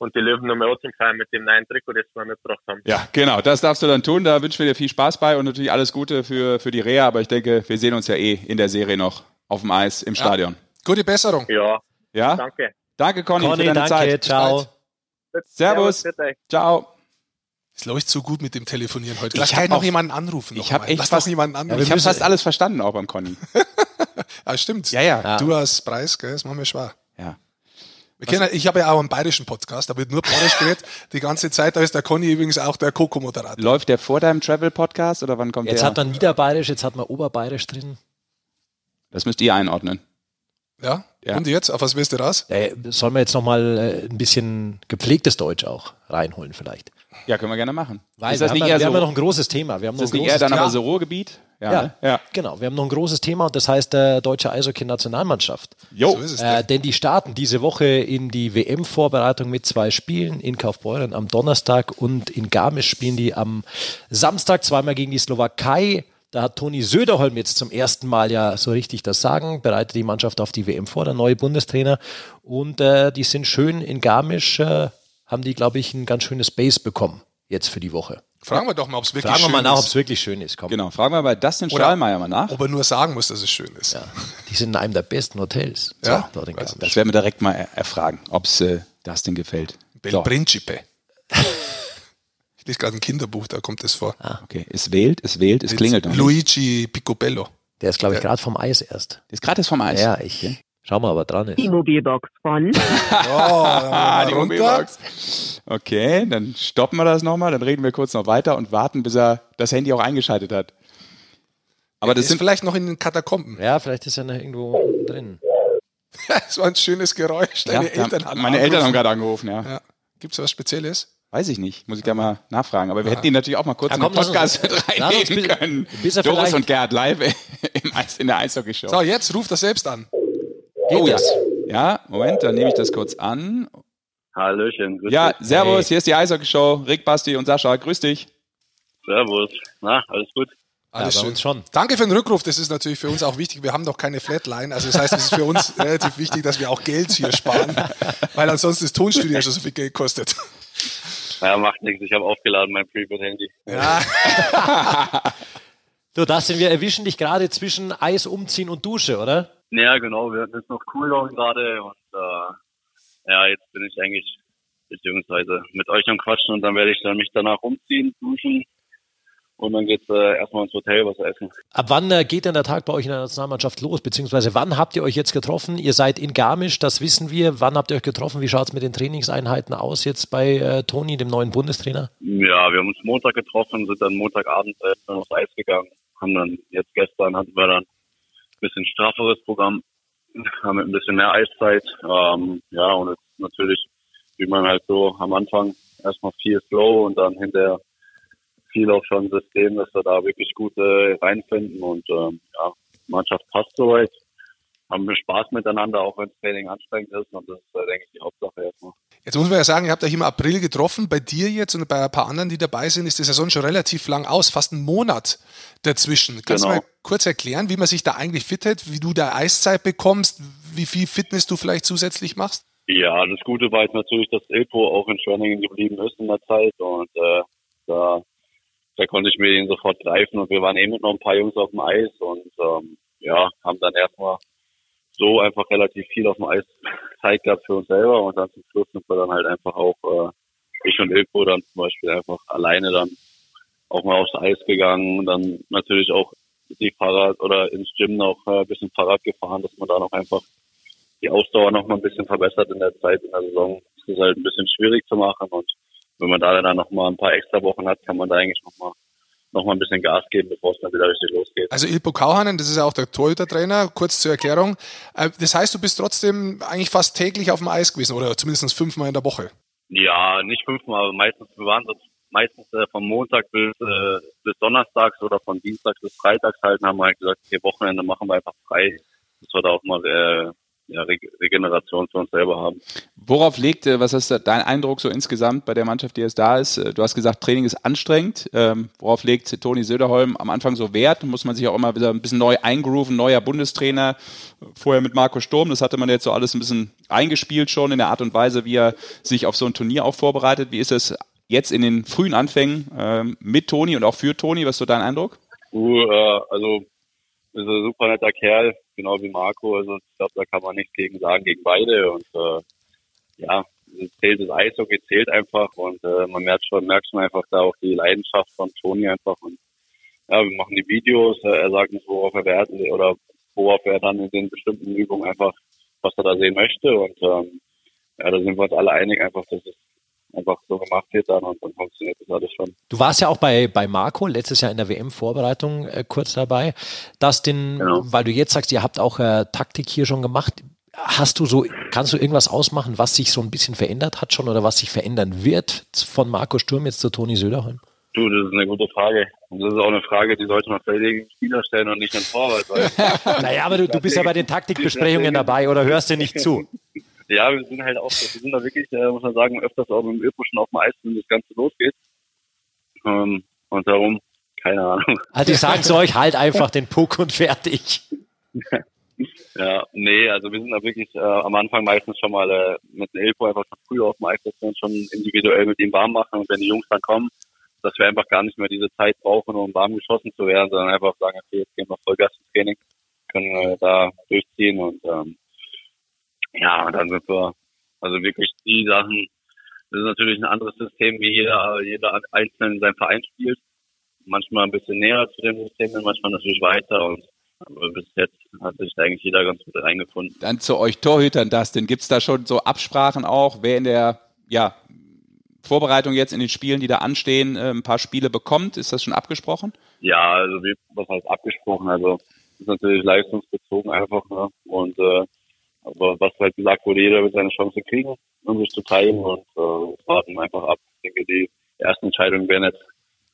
Speaker 5: und die Löwen nochmal feiern mit dem neuen Trikot, das wir mitgebracht haben.
Speaker 3: Ja, genau, das darfst du dann tun. Da wünschen wir dir viel Spaß bei und natürlich alles Gute für, für die Reha. Aber ich denke, wir sehen uns ja eh in der Serie noch auf dem Eis im ja. Stadion.
Speaker 1: Gute Besserung.
Speaker 5: Ja.
Speaker 3: Ja?
Speaker 5: Danke.
Speaker 3: Danke, Conny,
Speaker 2: Conny
Speaker 3: für deine
Speaker 2: danke,
Speaker 3: Zeit.
Speaker 2: Ciao.
Speaker 3: Servus. Servus Ciao.
Speaker 1: Es läuft so gut mit dem Telefonieren heute. Lass gleich noch jemanden anrufen.
Speaker 3: Ich habe echt fast, jemanden anrufen. Ja, ich habe fast alles verstanden, auch beim Conny.
Speaker 1: ja, stimmt.
Speaker 3: Ja, ja.
Speaker 1: Du als Preis, gell? das machen wir schwer.
Speaker 3: Ja.
Speaker 1: Wir kennen, ich habe ja auch einen bayerischen Podcast, da wird nur bayerisch geredet. Die ganze Zeit, da ist der Conny übrigens auch der Coco-Moderator.
Speaker 3: Läuft der vor deinem Travel-Podcast oder wann kommt
Speaker 2: jetzt
Speaker 3: der?
Speaker 2: Jetzt hat man Niederbayerisch, jetzt hat man Oberbayerisch drin.
Speaker 3: Das müsst ihr einordnen.
Speaker 1: Ja? ja. Und jetzt? Auf was willst du raus?
Speaker 2: Äh, sollen wir jetzt nochmal äh, ein bisschen gepflegtes Deutsch auch reinholen vielleicht?
Speaker 3: Ja, können wir gerne machen.
Speaker 2: Weil ist das nicht haben, eher wir so, haben ja noch ein großes Thema. Wir haben
Speaker 3: ist das
Speaker 2: nicht
Speaker 3: eher dann aber so Ruhrgebiet?
Speaker 2: Ja, ja, ne? ja, genau. Wir haben noch ein großes Thema und das heißt äh, deutsche Eishockey-Nationalmannschaft.
Speaker 3: Jo.
Speaker 2: So ist es äh, denn die starten diese Woche in die WM-Vorbereitung mit zwei Spielen in Kaufbeuren am Donnerstag und in Garmisch spielen die am Samstag zweimal gegen die Slowakei. Da hat Toni Söderholm jetzt zum ersten Mal ja so richtig das Sagen, bereitet die Mannschaft auf die WM vor, der neue Bundestrainer. Und äh, die sind schön in Garmisch, äh, haben die, glaube ich, ein ganz schönes Base bekommen jetzt für die Woche.
Speaker 1: Fragen wir doch mal, ob es wirklich
Speaker 2: Fragen
Speaker 1: schön
Speaker 2: wir mal nach,
Speaker 1: ist.
Speaker 2: ob es wirklich schön ist. Komm.
Speaker 3: Genau, fragen wir bei Dustin Strahlmeier mal nach.
Speaker 1: Ob er nur sagen muss, dass es schön ist.
Speaker 2: Ja. Die sind in einem der besten Hotels.
Speaker 1: Ja,
Speaker 2: dort in
Speaker 3: das, das werden wir direkt mal erfragen, ob es äh, Dustin gefällt.
Speaker 1: Bel so. Principe. ich lese gerade ein Kinderbuch, da kommt es vor.
Speaker 3: Ah. Okay, es wählt, es wählt, es klingelt.
Speaker 1: Luigi Picobello.
Speaker 2: Der ist, glaube ich, gerade vom Eis erst.
Speaker 3: Der ist gerade vom Eis.
Speaker 2: Ja, ich. Okay. Schauen wir aber dran ist.
Speaker 6: Die Mobilbox von.
Speaker 3: oh, die Mobilbox. Okay, dann stoppen wir das nochmal, dann reden wir kurz noch weiter und warten, bis er das Handy auch eingeschaltet hat. Aber das
Speaker 1: ist
Speaker 3: sind
Speaker 1: vielleicht noch in den Katakomben.
Speaker 2: Ja, vielleicht ist er noch irgendwo drin.
Speaker 1: das war ein schönes Geräusch. Deine
Speaker 3: ja,
Speaker 1: Eltern haben
Speaker 3: Meine Eltern haben gerade angerufen, ja. ja.
Speaker 1: Gibt es was Spezielles?
Speaker 3: Weiß ich nicht, muss ich da mal nachfragen. Aber wir hätten ihn natürlich auch mal kurz
Speaker 2: Ja,
Speaker 3: in den
Speaker 2: komm, lass uns-
Speaker 3: Podcast
Speaker 2: uns
Speaker 3: reinnehmen können.
Speaker 2: bis er
Speaker 3: Doris und Gerd live im in der Eishockey-Show.
Speaker 1: So, jetzt ruft er selbst an.
Speaker 2: Geht
Speaker 3: oh ja.
Speaker 2: das?
Speaker 3: Ja, Moment, dann nehme ich das kurz an.
Speaker 6: Hallöchen, grüß
Speaker 3: Ja,
Speaker 6: dich.
Speaker 3: Servus,
Speaker 2: Hey.
Speaker 3: hier ist die Eishockey-Show. Rick, Basti und Sascha, grüß dich.
Speaker 6: Servus. Na, alles gut?
Speaker 1: Alles
Speaker 2: ja,
Speaker 1: schön.
Speaker 2: schon.
Speaker 1: Danke für den Rückruf, das ist natürlich für uns auch wichtig. Wir haben doch keine Flatline, also das heißt, es ist für uns relativ wichtig, dass wir auch Geld hier sparen, weil ansonsten das Tonstudio ja schon so viel Geld kostet.
Speaker 6: Ja, macht nichts. Ich habe aufgeladen mein Prepaid-Handy.
Speaker 1: Ja,
Speaker 2: Du, das sind wir erwischen dich gerade zwischen Eis umziehen und Dusche, oder?
Speaker 6: Ja, genau. Wir hatten jetzt noch Cooldown gerade und äh, ja, jetzt bin ich eigentlich beziehungsweise mit euch am Quatschen und dann werde ich dann mich danach umziehen, duschen und dann geht's äh, erstmal ins Hotel was essen.
Speaker 2: Ab wann äh, geht denn der Tag bei euch in der Nationalmannschaft los? Beziehungsweise wann habt ihr euch jetzt getroffen? Ihr seid in Garmisch, das wissen wir. Wann habt ihr euch getroffen? Wie schaut's mit den Trainingseinheiten aus jetzt bei äh, Toni, dem neuen Bundestrainer?
Speaker 6: Ja, wir haben uns Montag getroffen, sind dann Montagabend äh, aufs Eis gegangen, haben dann jetzt gestern hatten wir dann ein bisschen strafferes Programm, haben ein bisschen mehr Eiszeit. Ähm, ja, und jetzt natürlich, wie man halt so am Anfang erstmal viel Flow und dann hinterher viel auch schon System, dass wir da wirklich gut äh, reinfinden und ähm, ja, Mannschaft passt soweit. Haben wir Spaß miteinander, auch wenn das Training anstrengend ist und das ist, äh, denke ich, die Hauptsache erstmal.
Speaker 1: jetzt muss man ja sagen, ihr habt euch im April getroffen. Bei dir jetzt und bei ein paar anderen, die dabei sind, ist die Saison schon relativ lang aus, fast ein Monat dazwischen. Kannst
Speaker 6: Genau.
Speaker 1: du mal kurz erklären, wie man sich da eigentlich fittet, wie du da Eiszeit bekommst, wie viel Fitness du vielleicht zusätzlich machst?
Speaker 6: Ja, das Gute war jetzt natürlich, dass Ilpo auch in Schwenningen geblieben ist in der Zeit und äh, da, da konnte ich mir ihn sofort greifen und wir waren eh mit noch ein paar Jungs auf dem Eis und ähm, ja, haben dann erstmal so einfach relativ viel auf dem Eis Zeit gehabt für uns selber und dann zum Schluss sind wir dann halt einfach auch, äh, ich und Ilpo dann zum Beispiel einfach alleine dann auch mal aufs Eis gegangen und dann natürlich auch die Fahrrad oder ins Gym noch äh, ein bisschen Fahrrad gefahren, dass man da noch einfach die Ausdauer noch mal ein bisschen verbessert in der Zeit in der Saison. Es ist halt ein bisschen schwierig zu machen und wenn man da dann noch mal ein paar extra Wochen hat, kann man da eigentlich noch mal noch mal ein bisschen Gas geben, bevor es dann wieder richtig losgeht.
Speaker 1: Also Ilpo Kauhanen, das ist ja auch der Torhüter-Trainer, kurz zur Erklärung. Äh, Das heißt, du bist trotzdem eigentlich fast täglich auf dem Eis gewesen oder zumindest fünfmal in der Woche.
Speaker 6: Ja, nicht fünfmal, aber meistens wir waren so meistens äh, von Montag bis äh, bis Donnerstags oder von Dienstags bis Freitags halt, und haben wir halt gesagt, okay, Wochenende machen wir einfach frei, dass wir da auch mal äh, ja, Re Regeneration für uns selber haben.
Speaker 3: Worauf legt, äh, was ist dein Eindruck so insgesamt bei der Mannschaft, die jetzt da ist? Äh, Du hast gesagt, Training ist anstrengend. Ähm, worauf legt Toni Söderholm am Anfang so Wert? Muss man sich auch immer wieder ein bisschen neu eingrooven, neuer Bundestrainer. Vorher mit Marco Sturm, das hatte man jetzt so alles ein bisschen eingespielt schon in der Art und Weise, wie er sich auf so ein Turnier auch vorbereitet. Wie ist es jetzt in den frühen Anfängen ähm, mit Toni und auch für Toni? Was ist so dein Eindruck?
Speaker 6: Du, äh, also ist ein super netter Kerl, genau wie Marco. Also ich glaube, da kann man nichts gegen sagen, gegen beide. Und äh, ja, zählt das Eishockey zählt einfach und äh, man merkt schon, merkt schon einfach da auch die Leidenschaft von Toni einfach. Und ja, wir machen die Videos, äh, er sagt uns, worauf er Wert oder worauf er dann in den bestimmten Übungen einfach, was er da sehen möchte. Und ähm, ja, da sind wir uns alle einig, einfach, dass es einfach so gemacht wird dann und dann funktioniert das alles schon.
Speaker 2: Du warst ja auch bei, bei Marco letztes Jahr in der WM-Vorbereitung äh, kurz dabei. Das den,
Speaker 6: Genau.
Speaker 2: weil du jetzt sagst, ihr habt auch äh, Taktik hier schon gemacht. Hast du so, kannst du irgendwas ausmachen, was sich so ein bisschen verändert hat schon oder was sich verändern wird von Marco Sturm jetzt zu Toni Söderholm?
Speaker 6: Du, das ist eine gute Frage. Und das ist auch eine Frage, die sollte man vielleicht den Spieler stellen und nicht den Torwart. Weil,
Speaker 2: Naja, aber du, du bist ja bei den Taktikbesprechungen dabei oder hörst dir nicht zu?
Speaker 6: ja, wir sind halt auch, wir sind da wirklich, äh, muss man sagen, öfters auch mit dem Öko schon auf dem Eis, wenn das Ganze losgeht. Ähm, und darum, keine Ahnung.
Speaker 2: Also die sagen zu euch, halt einfach den Puck und fertig.
Speaker 6: Ja, nee, also wir sind da wirklich äh, am Anfang meistens schon mal äh, mit dem Elpo einfach schon früh auf dem Eis, dass wir uns schon individuell mit ihm warm machen und wenn die Jungs dann kommen, dass wir einfach gar nicht mehr diese Zeit brauchen, um warm geschossen zu werden, sondern einfach sagen, okay, jetzt gehen wir Vollgas ins Training, können äh, da durchziehen und ähm, ja, und dann sind wir also wirklich die Sachen, das ist natürlich ein anderes System, wie jeder, jeder Einzelne in seinem Verein spielt. Manchmal ein bisschen näher zu dem System, manchmal natürlich weiter und aber bis jetzt hat sich eigentlich jeder ganz gut reingefunden.
Speaker 3: Dann zu euch Torhütern, Dustin. Gibt es da schon so Absprachen auch, wer in der ja, Vorbereitung jetzt in den Spielen, die da anstehen, äh, ein paar Spiele bekommt? Ist das schon abgesprochen?
Speaker 6: Ja, also wie, was heißt abgesprochen? Also ist natürlich leistungsbezogen einfach, ne? Und äh, aber was halt gesagt wurde, jeder wird seine Chance kriegen, um sich zu teilen und äh, warten einfach ab. denke, die ersten Entscheidungen werden jetzt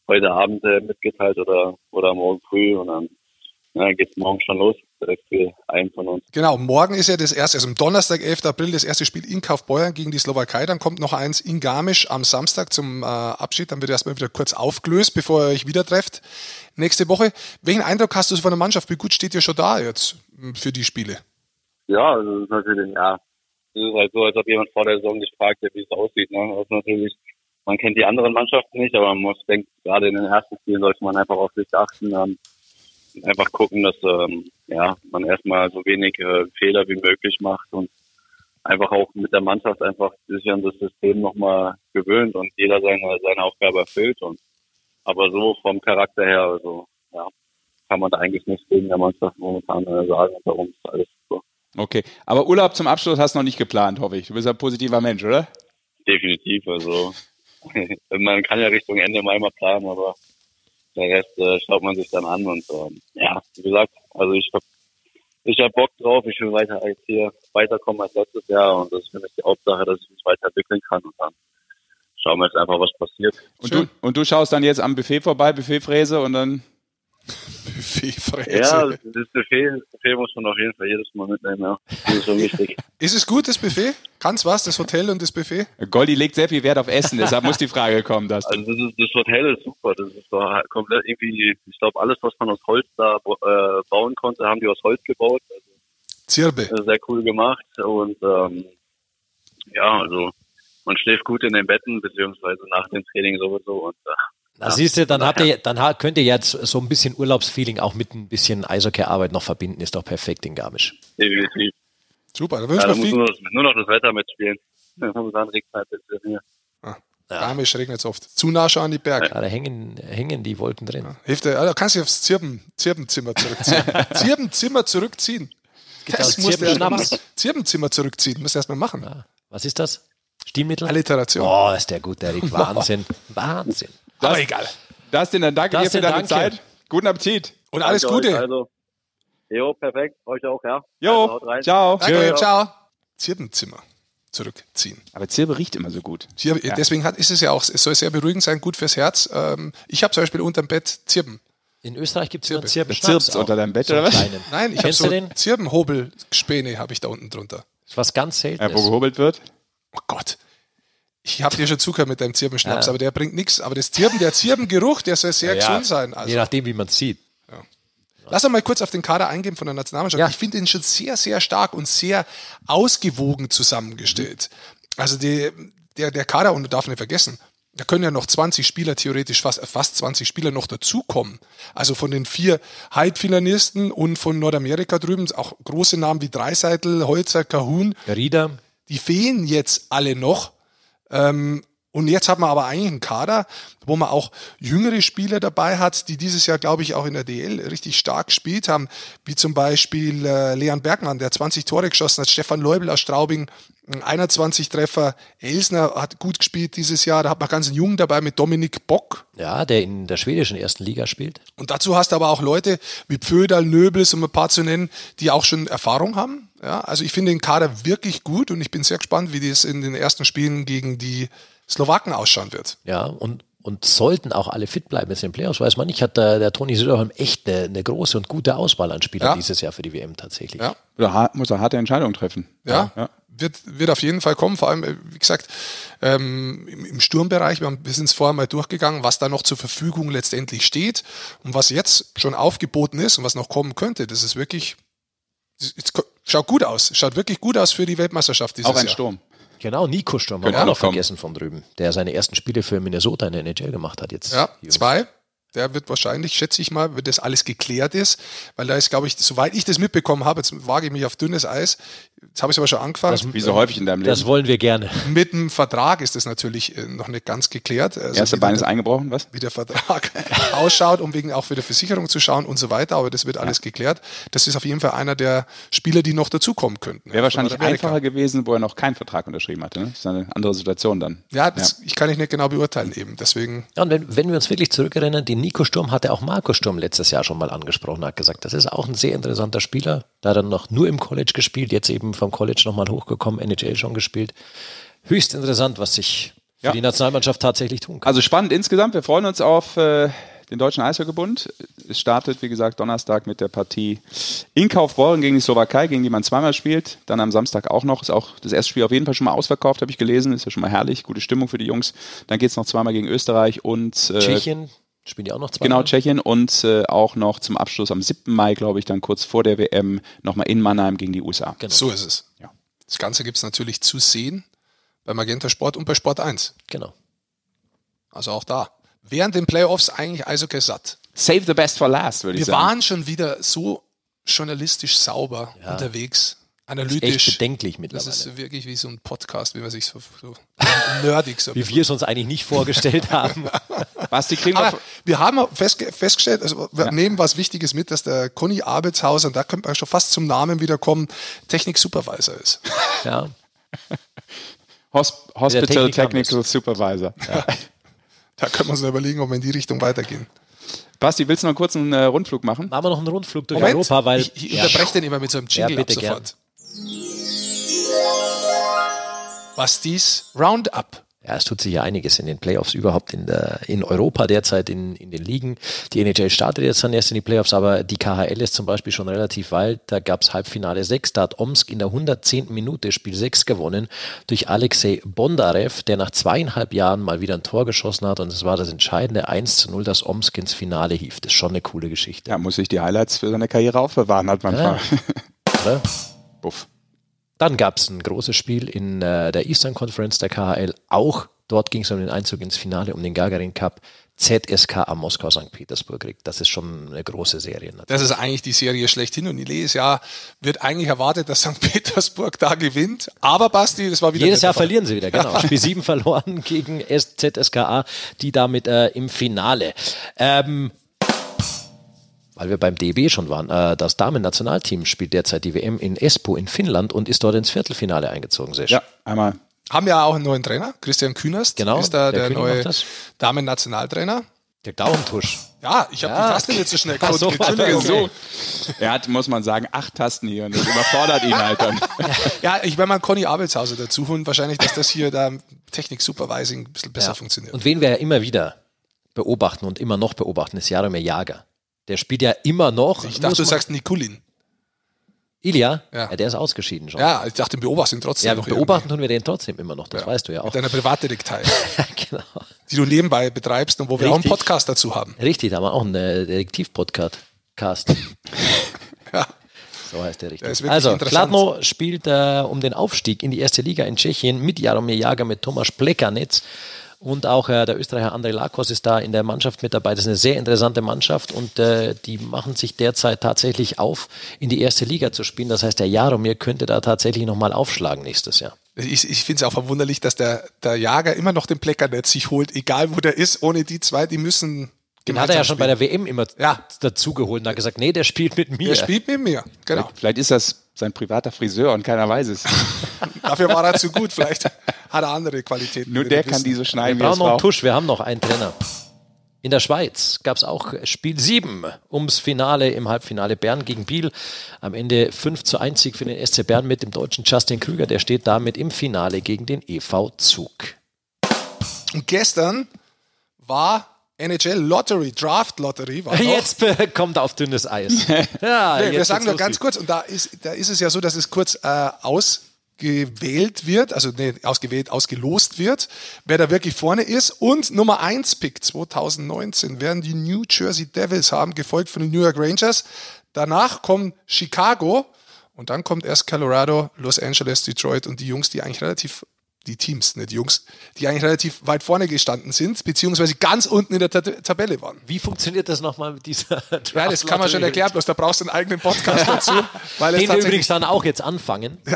Speaker 6: heute Abend äh, mitgeteilt oder, oder morgen früh und dann ja, geht morgen schon los, für einen von uns.
Speaker 1: Genau, morgen ist ja das erste, also am Donnerstag, 11. April, das erste Spiel in Kaufbeuern gegen die Slowakei. Dann kommt noch eins in Garmisch am Samstag zum äh, Abschied. Dann wird erstmal wieder kurz aufgelöst, bevor ihr euch wieder trefft nächste Woche. Welchen Eindruck hast du von der Mannschaft? Wie gut steht ihr schon da jetzt hm, für die Spiele?
Speaker 6: Ja, also das ist natürlich, ja, es ist halt so, als ob jemand vor der Saison sich fragt, wie es aussieht. Ne? Das ist natürlich, man kennt die anderen Mannschaften nicht, aber man muss denken, gerade in den ersten Spielen sollte man einfach auf sich achten. Ähm, einfach gucken, dass ähm, ja, man erstmal so wenig äh, Fehler wie möglich macht und einfach auch mit der Mannschaft einfach sich an das System nochmal gewöhnt und jeder seine, seine Aufgabe erfüllt. Und aber so vom Charakter her, also ja, kann man da eigentlich nichts gegen der Mannschaft momentan äh, sagen. Darum ist alles super.
Speaker 3: Okay, aber Urlaub zum Abschluss hast du noch nicht geplant, hoffe ich. Du bist ein positiver Mensch, oder?
Speaker 6: Definitiv, also man kann ja Richtung Ende mal mal planen, aber der Rest äh, schaut man sich dann an und ähm, ja, wie gesagt, also ich hab ich hab Bock drauf, ich will weiter als hier weiterkommen als letztes Jahr und das ist für mich die Hauptsache, dass ich mich weiterentwickeln kann und dann schauen wir jetzt einfach, was passiert.
Speaker 3: Und du, und du schaust dann jetzt am Buffet vorbei, Buffetfräse und dann
Speaker 1: Buffetfräse.
Speaker 6: Ja, das Buffet, das Buffet muss man auf jeden Fall jedes Mal mitnehmen, ja. Das ist schon wichtig.
Speaker 1: Ist es gut, das Buffet? Kann's was, das Hotel und das Buffet?
Speaker 3: Goldi legt sehr viel Wert auf Essen, deshalb muss die Frage kommen, dass
Speaker 6: Also das, ist, das Hotel ist super, das ist halt komplett irgendwie, ich glaube alles, was man aus Holz da äh, bauen konnte, haben die aus Holz gebaut. Also,
Speaker 1: Zirbe.
Speaker 6: sehr cool gemacht und ähm, ja, also man schläft gut in den Betten, beziehungsweise nach dem Training sowieso und äh,
Speaker 2: Na, siehst du, dann habt ihr, dann könnt ihr jetzt so ein bisschen Urlaubsfeeling auch mit ein bisschen Eishockey-Arbeit noch verbinden. Ist doch perfekt in Garmisch.
Speaker 6: definitiv.
Speaker 1: Super, da
Speaker 6: Ja,
Speaker 1: wünschen
Speaker 6: da
Speaker 1: wir
Speaker 6: muss
Speaker 1: viel.
Speaker 6: nur, nur noch das Wetter mitspielen. Momentan regnet halt ein bisschen hier.
Speaker 1: Garmisch regnet es oft. Zu nah schon an die Berge.
Speaker 2: Ja, da hängen, hängen die Wolken drin.
Speaker 1: Hilft dir, also kannst du aufs Zirben, Zirbenzimmer zurückziehen. Zirbenzimmer zurückziehen. Das musst du erst mal
Speaker 2: Zirbenschnaps?
Speaker 1: machen. Zirbenzimmer zurückziehen, musst du erst mal machen.
Speaker 2: Ja. Was ist das? Stilmittel?
Speaker 1: Alliteration.
Speaker 2: Oh, ist der gut, der Rick. Wahnsinn. Wahnsinn.
Speaker 1: Aber egal.
Speaker 3: Dustin, dann danke dir für deine
Speaker 2: danke.
Speaker 3: Zeit. Guten Appetit.
Speaker 1: Und alles
Speaker 6: Danke euch,
Speaker 1: Gute.
Speaker 6: Also, jo, perfekt. Euch auch, ja.
Speaker 3: Jo,
Speaker 6: Also,
Speaker 3: ciao.
Speaker 1: Danke, ciao. Zirbenzimmer zurückziehen.
Speaker 3: Aber Zirbe riecht immer so gut.
Speaker 1: Hier, Deswegen hat, ist es ja auch, es soll sehr beruhigend sein, gut fürs Herz. Ähm, ich habe zum Beispiel unterm Bett Zirben.
Speaker 2: In Österreich gibt es
Speaker 1: Zirbe.
Speaker 3: Zirbt's
Speaker 2: auch.
Speaker 3: unter deinem Bett,
Speaker 2: So
Speaker 3: oder was?
Speaker 2: kleinen.
Speaker 1: Nein, ich habe so? Zirbenhobelspäne habe ich da unten drunter.
Speaker 2: Das ist was ganz
Speaker 3: Ja, wo gehobelt wird.
Speaker 1: Oh Gott. Ich habe dir schon zugehört mit deinem Zirbenschnaps,
Speaker 2: Ja.
Speaker 1: aber der bringt nichts. Aber das Zirben, der Zirbengeruch, der soll sehr
Speaker 2: Ja,
Speaker 1: gesund sein. Also.
Speaker 2: Je nachdem, wie man es sieht.
Speaker 1: Lass uns mal kurz auf den Kader eingehen von der Nationalmannschaft.
Speaker 2: Ja.
Speaker 1: Ich finde ihn schon sehr, sehr stark und sehr ausgewogen zusammengestellt. Also die, der, der Kader, und du darfst nicht vergessen, da können ja noch 20 Spieler, theoretisch fast, fast 20 Spieler noch dazukommen. Also von den vier Halbfinalisten und von Nordamerika drüben, auch große Namen wie Dreiseitel, Holzer, Kahun,
Speaker 2: Rieder,
Speaker 1: die fehlen jetzt alle noch. Ähm, und jetzt hat man aber eigentlich einen Kader, wo man auch jüngere Spieler dabei hat, die dieses Jahr, glaube ich, auch in der DL richtig stark gespielt haben, wie zum Beispiel äh, Leon Bergmann, der 20 Tore geschossen hat, Stefan Leubel aus Straubing, 21 Treffer, Elsner hat gut gespielt dieses Jahr, da hat man ganz einen Jungen dabei mit Dominik Bock,
Speaker 2: ja, der in der schwedischen ersten Liga spielt.
Speaker 1: und dazu hast du aber auch Leute wie Pföderl, Nöbels, um ein paar zu nennen, die auch schon Erfahrung haben. Ja, also ich finde den Kader wirklich gut und ich bin sehr gespannt, wie das in den ersten Spielen gegen die Slowaken ausschauen wird.
Speaker 2: Ja, und, und sollten auch alle fit bleiben jetzt in den Playoffs, weiß man nicht, hat der, der Toni Söderholm echt eine, eine große und gute Auswahl an Spielern
Speaker 1: Ja.
Speaker 2: dieses Jahr für die WM tatsächlich.
Speaker 1: Ja.
Speaker 3: Oder muss er harte Entscheidungen treffen.
Speaker 1: Ja,
Speaker 3: ja.
Speaker 1: Wird, wird auf jeden Fall kommen. Vor allem, äh, wie gesagt, ähm, im, im Sturmbereich, wir, haben, wir sind es vorher mal durchgegangen, was da noch zur Verfügung letztendlich steht und was jetzt schon aufgeboten ist und was noch kommen könnte. Das ist wirklich, es schaut gut aus. Schaut wirklich gut aus für die Weltmeisterschaft dieses
Speaker 3: Auch ein
Speaker 1: Jahr.
Speaker 3: Sturm.
Speaker 2: Genau, Nico Sturm haben wir auch
Speaker 3: noch kommen.
Speaker 2: vergessen von drüben, der seine ersten Spiele für Minnesota in der NHL gemacht hat jetzt.
Speaker 1: Ja, zwei. Der wird wahrscheinlich, schätze ich mal, wenn das alles geklärt ist, weil da ist, glaube ich, soweit ich das mitbekommen habe, jetzt wage ich mich auf dünnes Eis, jetzt habe ich es aber schon angefangen.
Speaker 3: Wie so häufig in deinem Leben.
Speaker 2: Das wollen wir gerne.
Speaker 1: Mit dem Vertrag ist das natürlich äh, noch nicht ganz geklärt. Also
Speaker 3: Erste
Speaker 1: wie
Speaker 3: Bein
Speaker 1: der-
Speaker 3: ist eingebrochen, was?
Speaker 1: wie der Vertrag ausschaut, um wegen auch für die Versicherung zu schauen und so weiter. Aber das wird alles geklärt. Das ist auf jeden Fall einer der Spieler, die noch dazukommen könnten.
Speaker 3: Wäre wahrscheinlich einfacher gewesen, wo er noch keinen Vertrag unterschrieben hatte. Ne? Das ist eine andere Situation dann.
Speaker 1: Ja, das, ich kann ich nicht genau beurteilen eben. Deswegen,
Speaker 2: Ja, und wenn, wenn wir uns wirklich zurückerinnern, den Nico Sturm hatte auch Marco Sturm letztes Jahr schon mal angesprochen, hat gesagt, das ist auch ein sehr interessanter Spieler. Da er noch nur im College gespielt, jetzt eben vom College nochmal hochgekommen, NHL schon gespielt. Höchst interessant, was sich für die Nationalmannschaft tatsächlich tun kann.
Speaker 3: Also spannend insgesamt. Wir freuen uns auf äh, den Deutschen Eishockeybund. Es startet, wie gesagt, Donnerstag mit der Partie in Kaufbeuren gegen die Slowakei, gegen die man zweimal spielt. Dann am Samstag auch noch. Ist auch das erste Spiel auf jeden Fall schon mal ausverkauft, habe ich gelesen. Ist ja schon mal herrlich. Gute Stimmung für die Jungs. Dann geht es noch zweimal gegen Österreich und äh,
Speaker 2: Tschechien spielen die auch noch zwei.
Speaker 3: Genau, Tschechien und äh, auch noch zum Abschluss am 7. Mai, glaube ich, dann kurz vor der WM nochmal in Mannheim gegen die USA.
Speaker 2: Genau.
Speaker 1: So ist es.
Speaker 3: Ja.
Speaker 1: Das Ganze gibt es natürlich zu sehen bei Magenta Sport und bei Sport 1.
Speaker 2: Genau.
Speaker 1: Also auch da. Während den Playoffs eigentlich Eishockey satt.
Speaker 3: Save the best for last, würde ich
Speaker 1: Wir
Speaker 3: sagen.
Speaker 1: waren schon wieder so journalistisch sauber
Speaker 2: Ja.
Speaker 1: unterwegs,
Speaker 2: Echt
Speaker 1: analytisch.
Speaker 2: bedenklich
Speaker 1: Das
Speaker 2: mittlerweile.
Speaker 1: ist wirklich wie so ein Podcast, wie man sich so, so nerdig so.
Speaker 2: Wie wir es uns eigentlich nicht vorgestellt haben.
Speaker 3: Basti, kriegen wir.
Speaker 1: Wir haben festgestellt, also wir nehmen was Wichtiges mit, dass der Conny Arbeitshauser, und da könnte man schon fast zum Namen wieder kommen, Technik-Supervisor ist.
Speaker 2: Ja.
Speaker 3: Hos Hospital Technical Supervisor.
Speaker 1: Da können wir uns überlegen, ob wir in die Richtung weitergehen.
Speaker 3: Basti, willst du noch einen kurzen äh, Rundflug machen?
Speaker 2: Machen wir noch einen Rundflug durch
Speaker 1: Moment,
Speaker 2: Europa, weil
Speaker 1: ich, ich
Speaker 2: ja,
Speaker 1: unterbreche den immer mit so einem Jingle
Speaker 2: Ja,
Speaker 1: ab
Speaker 2: bitte
Speaker 1: sofort. Bastis Roundup.
Speaker 2: Ja, es tut sich ja einiges in den Playoffs überhaupt in, der, in Europa derzeit in, in den Ligen. Die NHL startet jetzt dann erst in die Playoffs, aber die KHL ist zum Beispiel schon relativ weit. Da gab es Halbfinale 6. Da hat Omsk in der 110. Minute Spiel 6 gewonnen durch Alexei Bondarev, der nach zweieinhalb Jahren mal wieder ein Tor geschossen hat. Und es war das entscheidende 1 zu 0, das Omsk ins Finale hief. Das ist schon eine coole Geschichte.
Speaker 3: Ja, muss sich die Highlights für seine Karriere aufbewahren, hat manchmal.
Speaker 2: Oder?
Speaker 3: Buff.
Speaker 2: Dann gab es ein großes Spiel in äh, der Eastern Conference der KHL. Auch dort ging es um den Einzug ins Finale, um den Gagarin Cup. ZSKA Moskau St. Petersburg kriegt. Das ist schon eine große Serie. Natürlich.
Speaker 1: Das ist eigentlich die Serie schlechthin und jedes Jahr wird eigentlich erwartet, dass St. Petersburg da gewinnt. Aber Basti, das war wieder
Speaker 2: Jedes Jahr
Speaker 1: Fall.
Speaker 2: verlieren sie wieder, genau. Spiel 7 verloren gegen ZSKA, die damit äh, im Finale. Ähm, weil wir beim DB schon waren, äh, das Damen-Nationalteam spielt derzeit die WM in Espoo in Finnland und ist dort ins Viertelfinale eingezogen. Schön.
Speaker 3: Ja, einmal.
Speaker 1: Haben ja auch einen neuen Trainer, Christian Kühnerst.
Speaker 2: Genau,
Speaker 1: Ist da
Speaker 2: der
Speaker 1: der, neue. Damen-Nationaltrainer.
Speaker 2: Der Daumentusch.
Speaker 1: Ja, ich habe
Speaker 2: Ja.
Speaker 1: die Taste nicht so schnell
Speaker 2: Ach so.
Speaker 1: Entschuldigung.
Speaker 2: okay.
Speaker 3: Er hat, muss man sagen, acht Tasten hier und das überfordert ihn halt dann.
Speaker 1: Ja, ich werde mal Conny Abelshauser dazu holen. Wahrscheinlich, dass das hier da Technik-Supervising ein bisschen besser
Speaker 2: Ja.
Speaker 1: funktioniert.
Speaker 2: Und wen wir ja immer wieder beobachten und immer noch beobachten, ist Jaromir Jager. Der spielt ja immer noch.
Speaker 1: ich dachte, du sagst Nikulin.
Speaker 2: Ilja?
Speaker 1: Ja.
Speaker 2: Ja. der ist ausgeschieden schon.
Speaker 1: Ja, ich dachte, beobachten ihn trotzdem
Speaker 2: Ja, beobachten tun wir den trotzdem immer noch, das weißt du ja
Speaker 1: irgendwie.
Speaker 2: auch.
Speaker 1: Mit deiner Privatdetektei,
Speaker 2: genau.
Speaker 1: die du nebenbei betreibst und wo wir auch einen
Speaker 2: Richtig.
Speaker 1: Podcast dazu haben.
Speaker 2: Richtig, da haben wir auch einen äh, Detektiv-Podcast. Cast.
Speaker 1: Ja.
Speaker 2: So heißt der richtig. Also. Kladno spielt äh, um den Aufstieg in die erste Liga in Tschechien mit Jaromir Jager, mit Tomasz Plekanec. Und auch äh, der Österreicher André Lakos ist da in der Mannschaft mit dabei. Das ist eine sehr interessante Mannschaft und äh, die machen sich derzeit tatsächlich auf, in die erste Liga zu spielen. Das heißt, der Jaromir könnte da tatsächlich nochmal aufschlagen nächstes Jahr.
Speaker 1: Ich, ich finde es auch verwunderlich, dass der, der Jager immer noch den Pleckernetz sich holt, egal wo der ist. Ohne die zwei, die müssen.
Speaker 2: Den hat er ja schon bei der WM immer
Speaker 1: Ja.
Speaker 2: dazugeholt und hat gesagt, nee, der spielt mit mir.
Speaker 1: spielen. Der spielt mit mir. Genau.
Speaker 3: Vielleicht ist das sein privater Friseur und keiner weiß es.
Speaker 1: Dafür war er zu gut. Vielleicht hat er andere Qualitäten.
Speaker 3: Nur
Speaker 1: wir
Speaker 3: der kann
Speaker 1: wissen.
Speaker 3: die so
Speaker 2: Wir
Speaker 3: schneiden, wie
Speaker 2: brauchen noch einen. Tusch, wir haben noch einen Trainer. In der Schweiz gab es auch Spiel 7 ums Finale im Halbfinale Bern gegen Biel. Am Ende 5 zu 1 Sieg für den SC Bern mit dem deutschen Justin Krüger. Der steht damit im Finale gegen den EV Zug.
Speaker 1: Und gestern war NHL Lottery, Draft Lottery. War.
Speaker 2: Jetzt kommt er auf dünnes Eis. Ja,
Speaker 1: Nee, wir sagen nur ganz kurz, und da ist, da ist es ja so, dass es kurz äh, ausgewählt wird, also nee, ausgewählt, ausgelost wird, wer da wirklich vorne ist. Und Nummer 1 Pick 2019 werden die New Jersey Devils haben, gefolgt von den New York Rangers. Danach kommen Chicago und dann kommt erst Colorado, Los Angeles, Detroit und die Jungs, die eigentlich relativ die Teams, nicht die Jungs, die eigentlich relativ weit vorne gestanden sind, beziehungsweise ganz unten in der Ta Tabelle waren.
Speaker 2: Wie funktioniert das nochmal mit dieser
Speaker 1: Ja, das kann man schon erklären, bloß da brauchst du einen eigenen Podcast dazu, weil
Speaker 2: Den wir übrigens dann auch jetzt anfangen.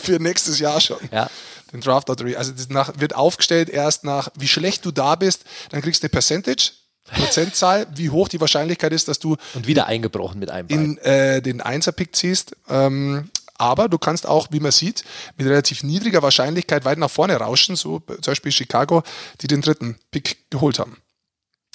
Speaker 1: für nächstes Jahr schon.
Speaker 2: Ja.
Speaker 1: Den Draft Lottery. Also das nach, wird aufgestellt erst nach, wie schlecht du da bist, dann kriegst du eine Percentage, Prozentzahl, wie hoch die Wahrscheinlichkeit ist, dass du
Speaker 2: Und wieder eingebrochen mit einem Bein.
Speaker 1: in äh, den Einser-Pick ziehst. Ähm, aber du kannst auch, wie man sieht, mit relativ niedriger Wahrscheinlichkeit weit nach vorne rauschen, so zum Beispiel Chicago, die den dritten Pick geholt haben.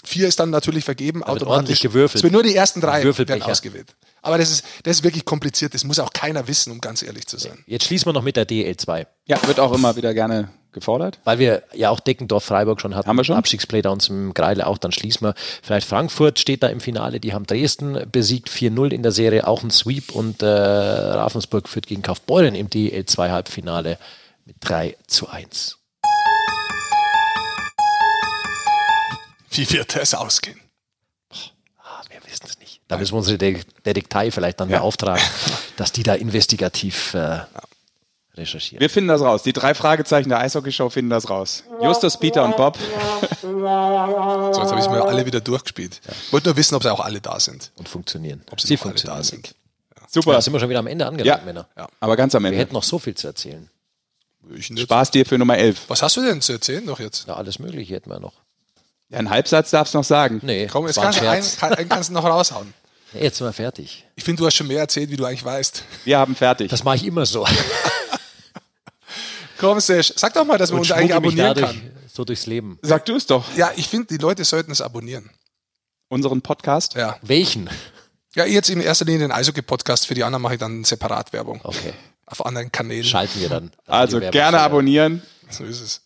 Speaker 1: Vier ist dann natürlich vergeben,
Speaker 2: wird
Speaker 1: automatisch.
Speaker 2: ordentlich gewürfelt.
Speaker 1: Es wird nur die ersten drei werden ausgewählt. Aber das ist, das ist wirklich kompliziert. Das muss auch keiner wissen, um ganz ehrlich zu sein.
Speaker 2: Jetzt schließen wir noch mit der DL2.
Speaker 3: Ja, wird auch immer wieder gerne gefordert.
Speaker 2: Weil wir ja auch Deckendorf Freiburg schon hatten.
Speaker 3: Haben wir schon?
Speaker 2: Abstiegsplay da uns im Greile auch, dann schließen wir. Vielleicht Frankfurt steht da im Finale, die haben Dresden besiegt, 4-0 in der Serie, auch ein Sweep und äh, Ravensburg führt gegen Kaufbeuren im DL2 Halbfinale mit 3 zu 1.
Speaker 1: Wie wird das ausgehen?
Speaker 2: Ah, wir wissen es nicht. Da müssen wir unsere De Detektei vielleicht dann beauftragen, dass die da investigativ äh, recherchieren.
Speaker 3: Wir finden das raus. Die drei Fragezeichen der Eishockeyshow finden das raus. Justus, Peter und Bob.
Speaker 1: So, jetzt habe ich mir alle wieder durchgespielt. Ich wollte nur wissen, ob sie auch alle da sind.
Speaker 2: und funktionieren.
Speaker 1: Ob sie,
Speaker 2: sie funktionieren.
Speaker 1: da sind.
Speaker 3: Super.
Speaker 2: Da sind wir schon wieder am Ende angelangt,
Speaker 3: Ja.
Speaker 2: Männer.
Speaker 3: Aber ganz am
Speaker 2: Wir
Speaker 3: Ende.
Speaker 2: hätten noch so viel zu erzählen.
Speaker 3: Spaß dir für Nummer 11.
Speaker 1: Was hast du denn zu erzählen noch jetzt?
Speaker 2: Ja, alles Mögliche hätten wir noch.
Speaker 3: Ja, einen Halbsatz darfst du noch sagen.
Speaker 2: Nee,
Speaker 1: Komm, jetzt kannst du einen, einen kannst du noch raushauen.
Speaker 2: Nee, Jetzt sind wir fertig.
Speaker 1: Ich finde, du hast schon mehr erzählt, wie du eigentlich weißt.
Speaker 3: Wir haben fertig.
Speaker 2: Das mache ich immer so.
Speaker 1: Komm, Sesh, sag doch mal, dass man uns eigentlich abonnieren
Speaker 2: dadurch
Speaker 1: kann.
Speaker 2: so durchs Leben.
Speaker 3: Sag du es doch.
Speaker 1: Ja, ich finde, die Leute sollten es abonnieren.
Speaker 3: Unseren Podcast.
Speaker 1: Ja.
Speaker 2: Welchen?
Speaker 1: Ja, jetzt in erster Linie den Eishockey-Podcast. Für die anderen mache ich dann separat Werbung.
Speaker 2: Okay.
Speaker 1: Auf anderen Kanälen.
Speaker 2: Schalten wir dann. dann
Speaker 3: Also gerne abonnieren
Speaker 1: So ist es.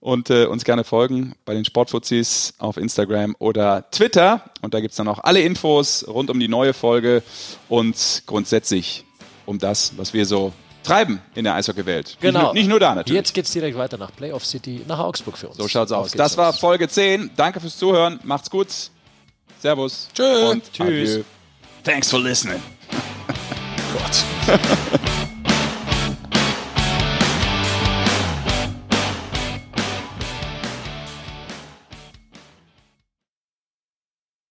Speaker 3: Und äh, uns gerne folgen bei den Sportfuzis auf Instagram oder Twitter. Und da gibt es dann auch alle Infos rund um die neue Folge und grundsätzlich um das, was wir so treiben in der Eishockeywelt.
Speaker 2: Genau.
Speaker 3: Nicht, nur- nicht nur da natürlich.
Speaker 2: Jetzt geht's direkt weiter nach Playoff City, nach Augsburg für uns.
Speaker 3: So schaut's aus. Das war. Folge 10. Danke fürs Zuhören. Macht's gut. Servus.
Speaker 1: Tschö.
Speaker 3: Und tschüss. Thanks for listening.
Speaker 1: Gott.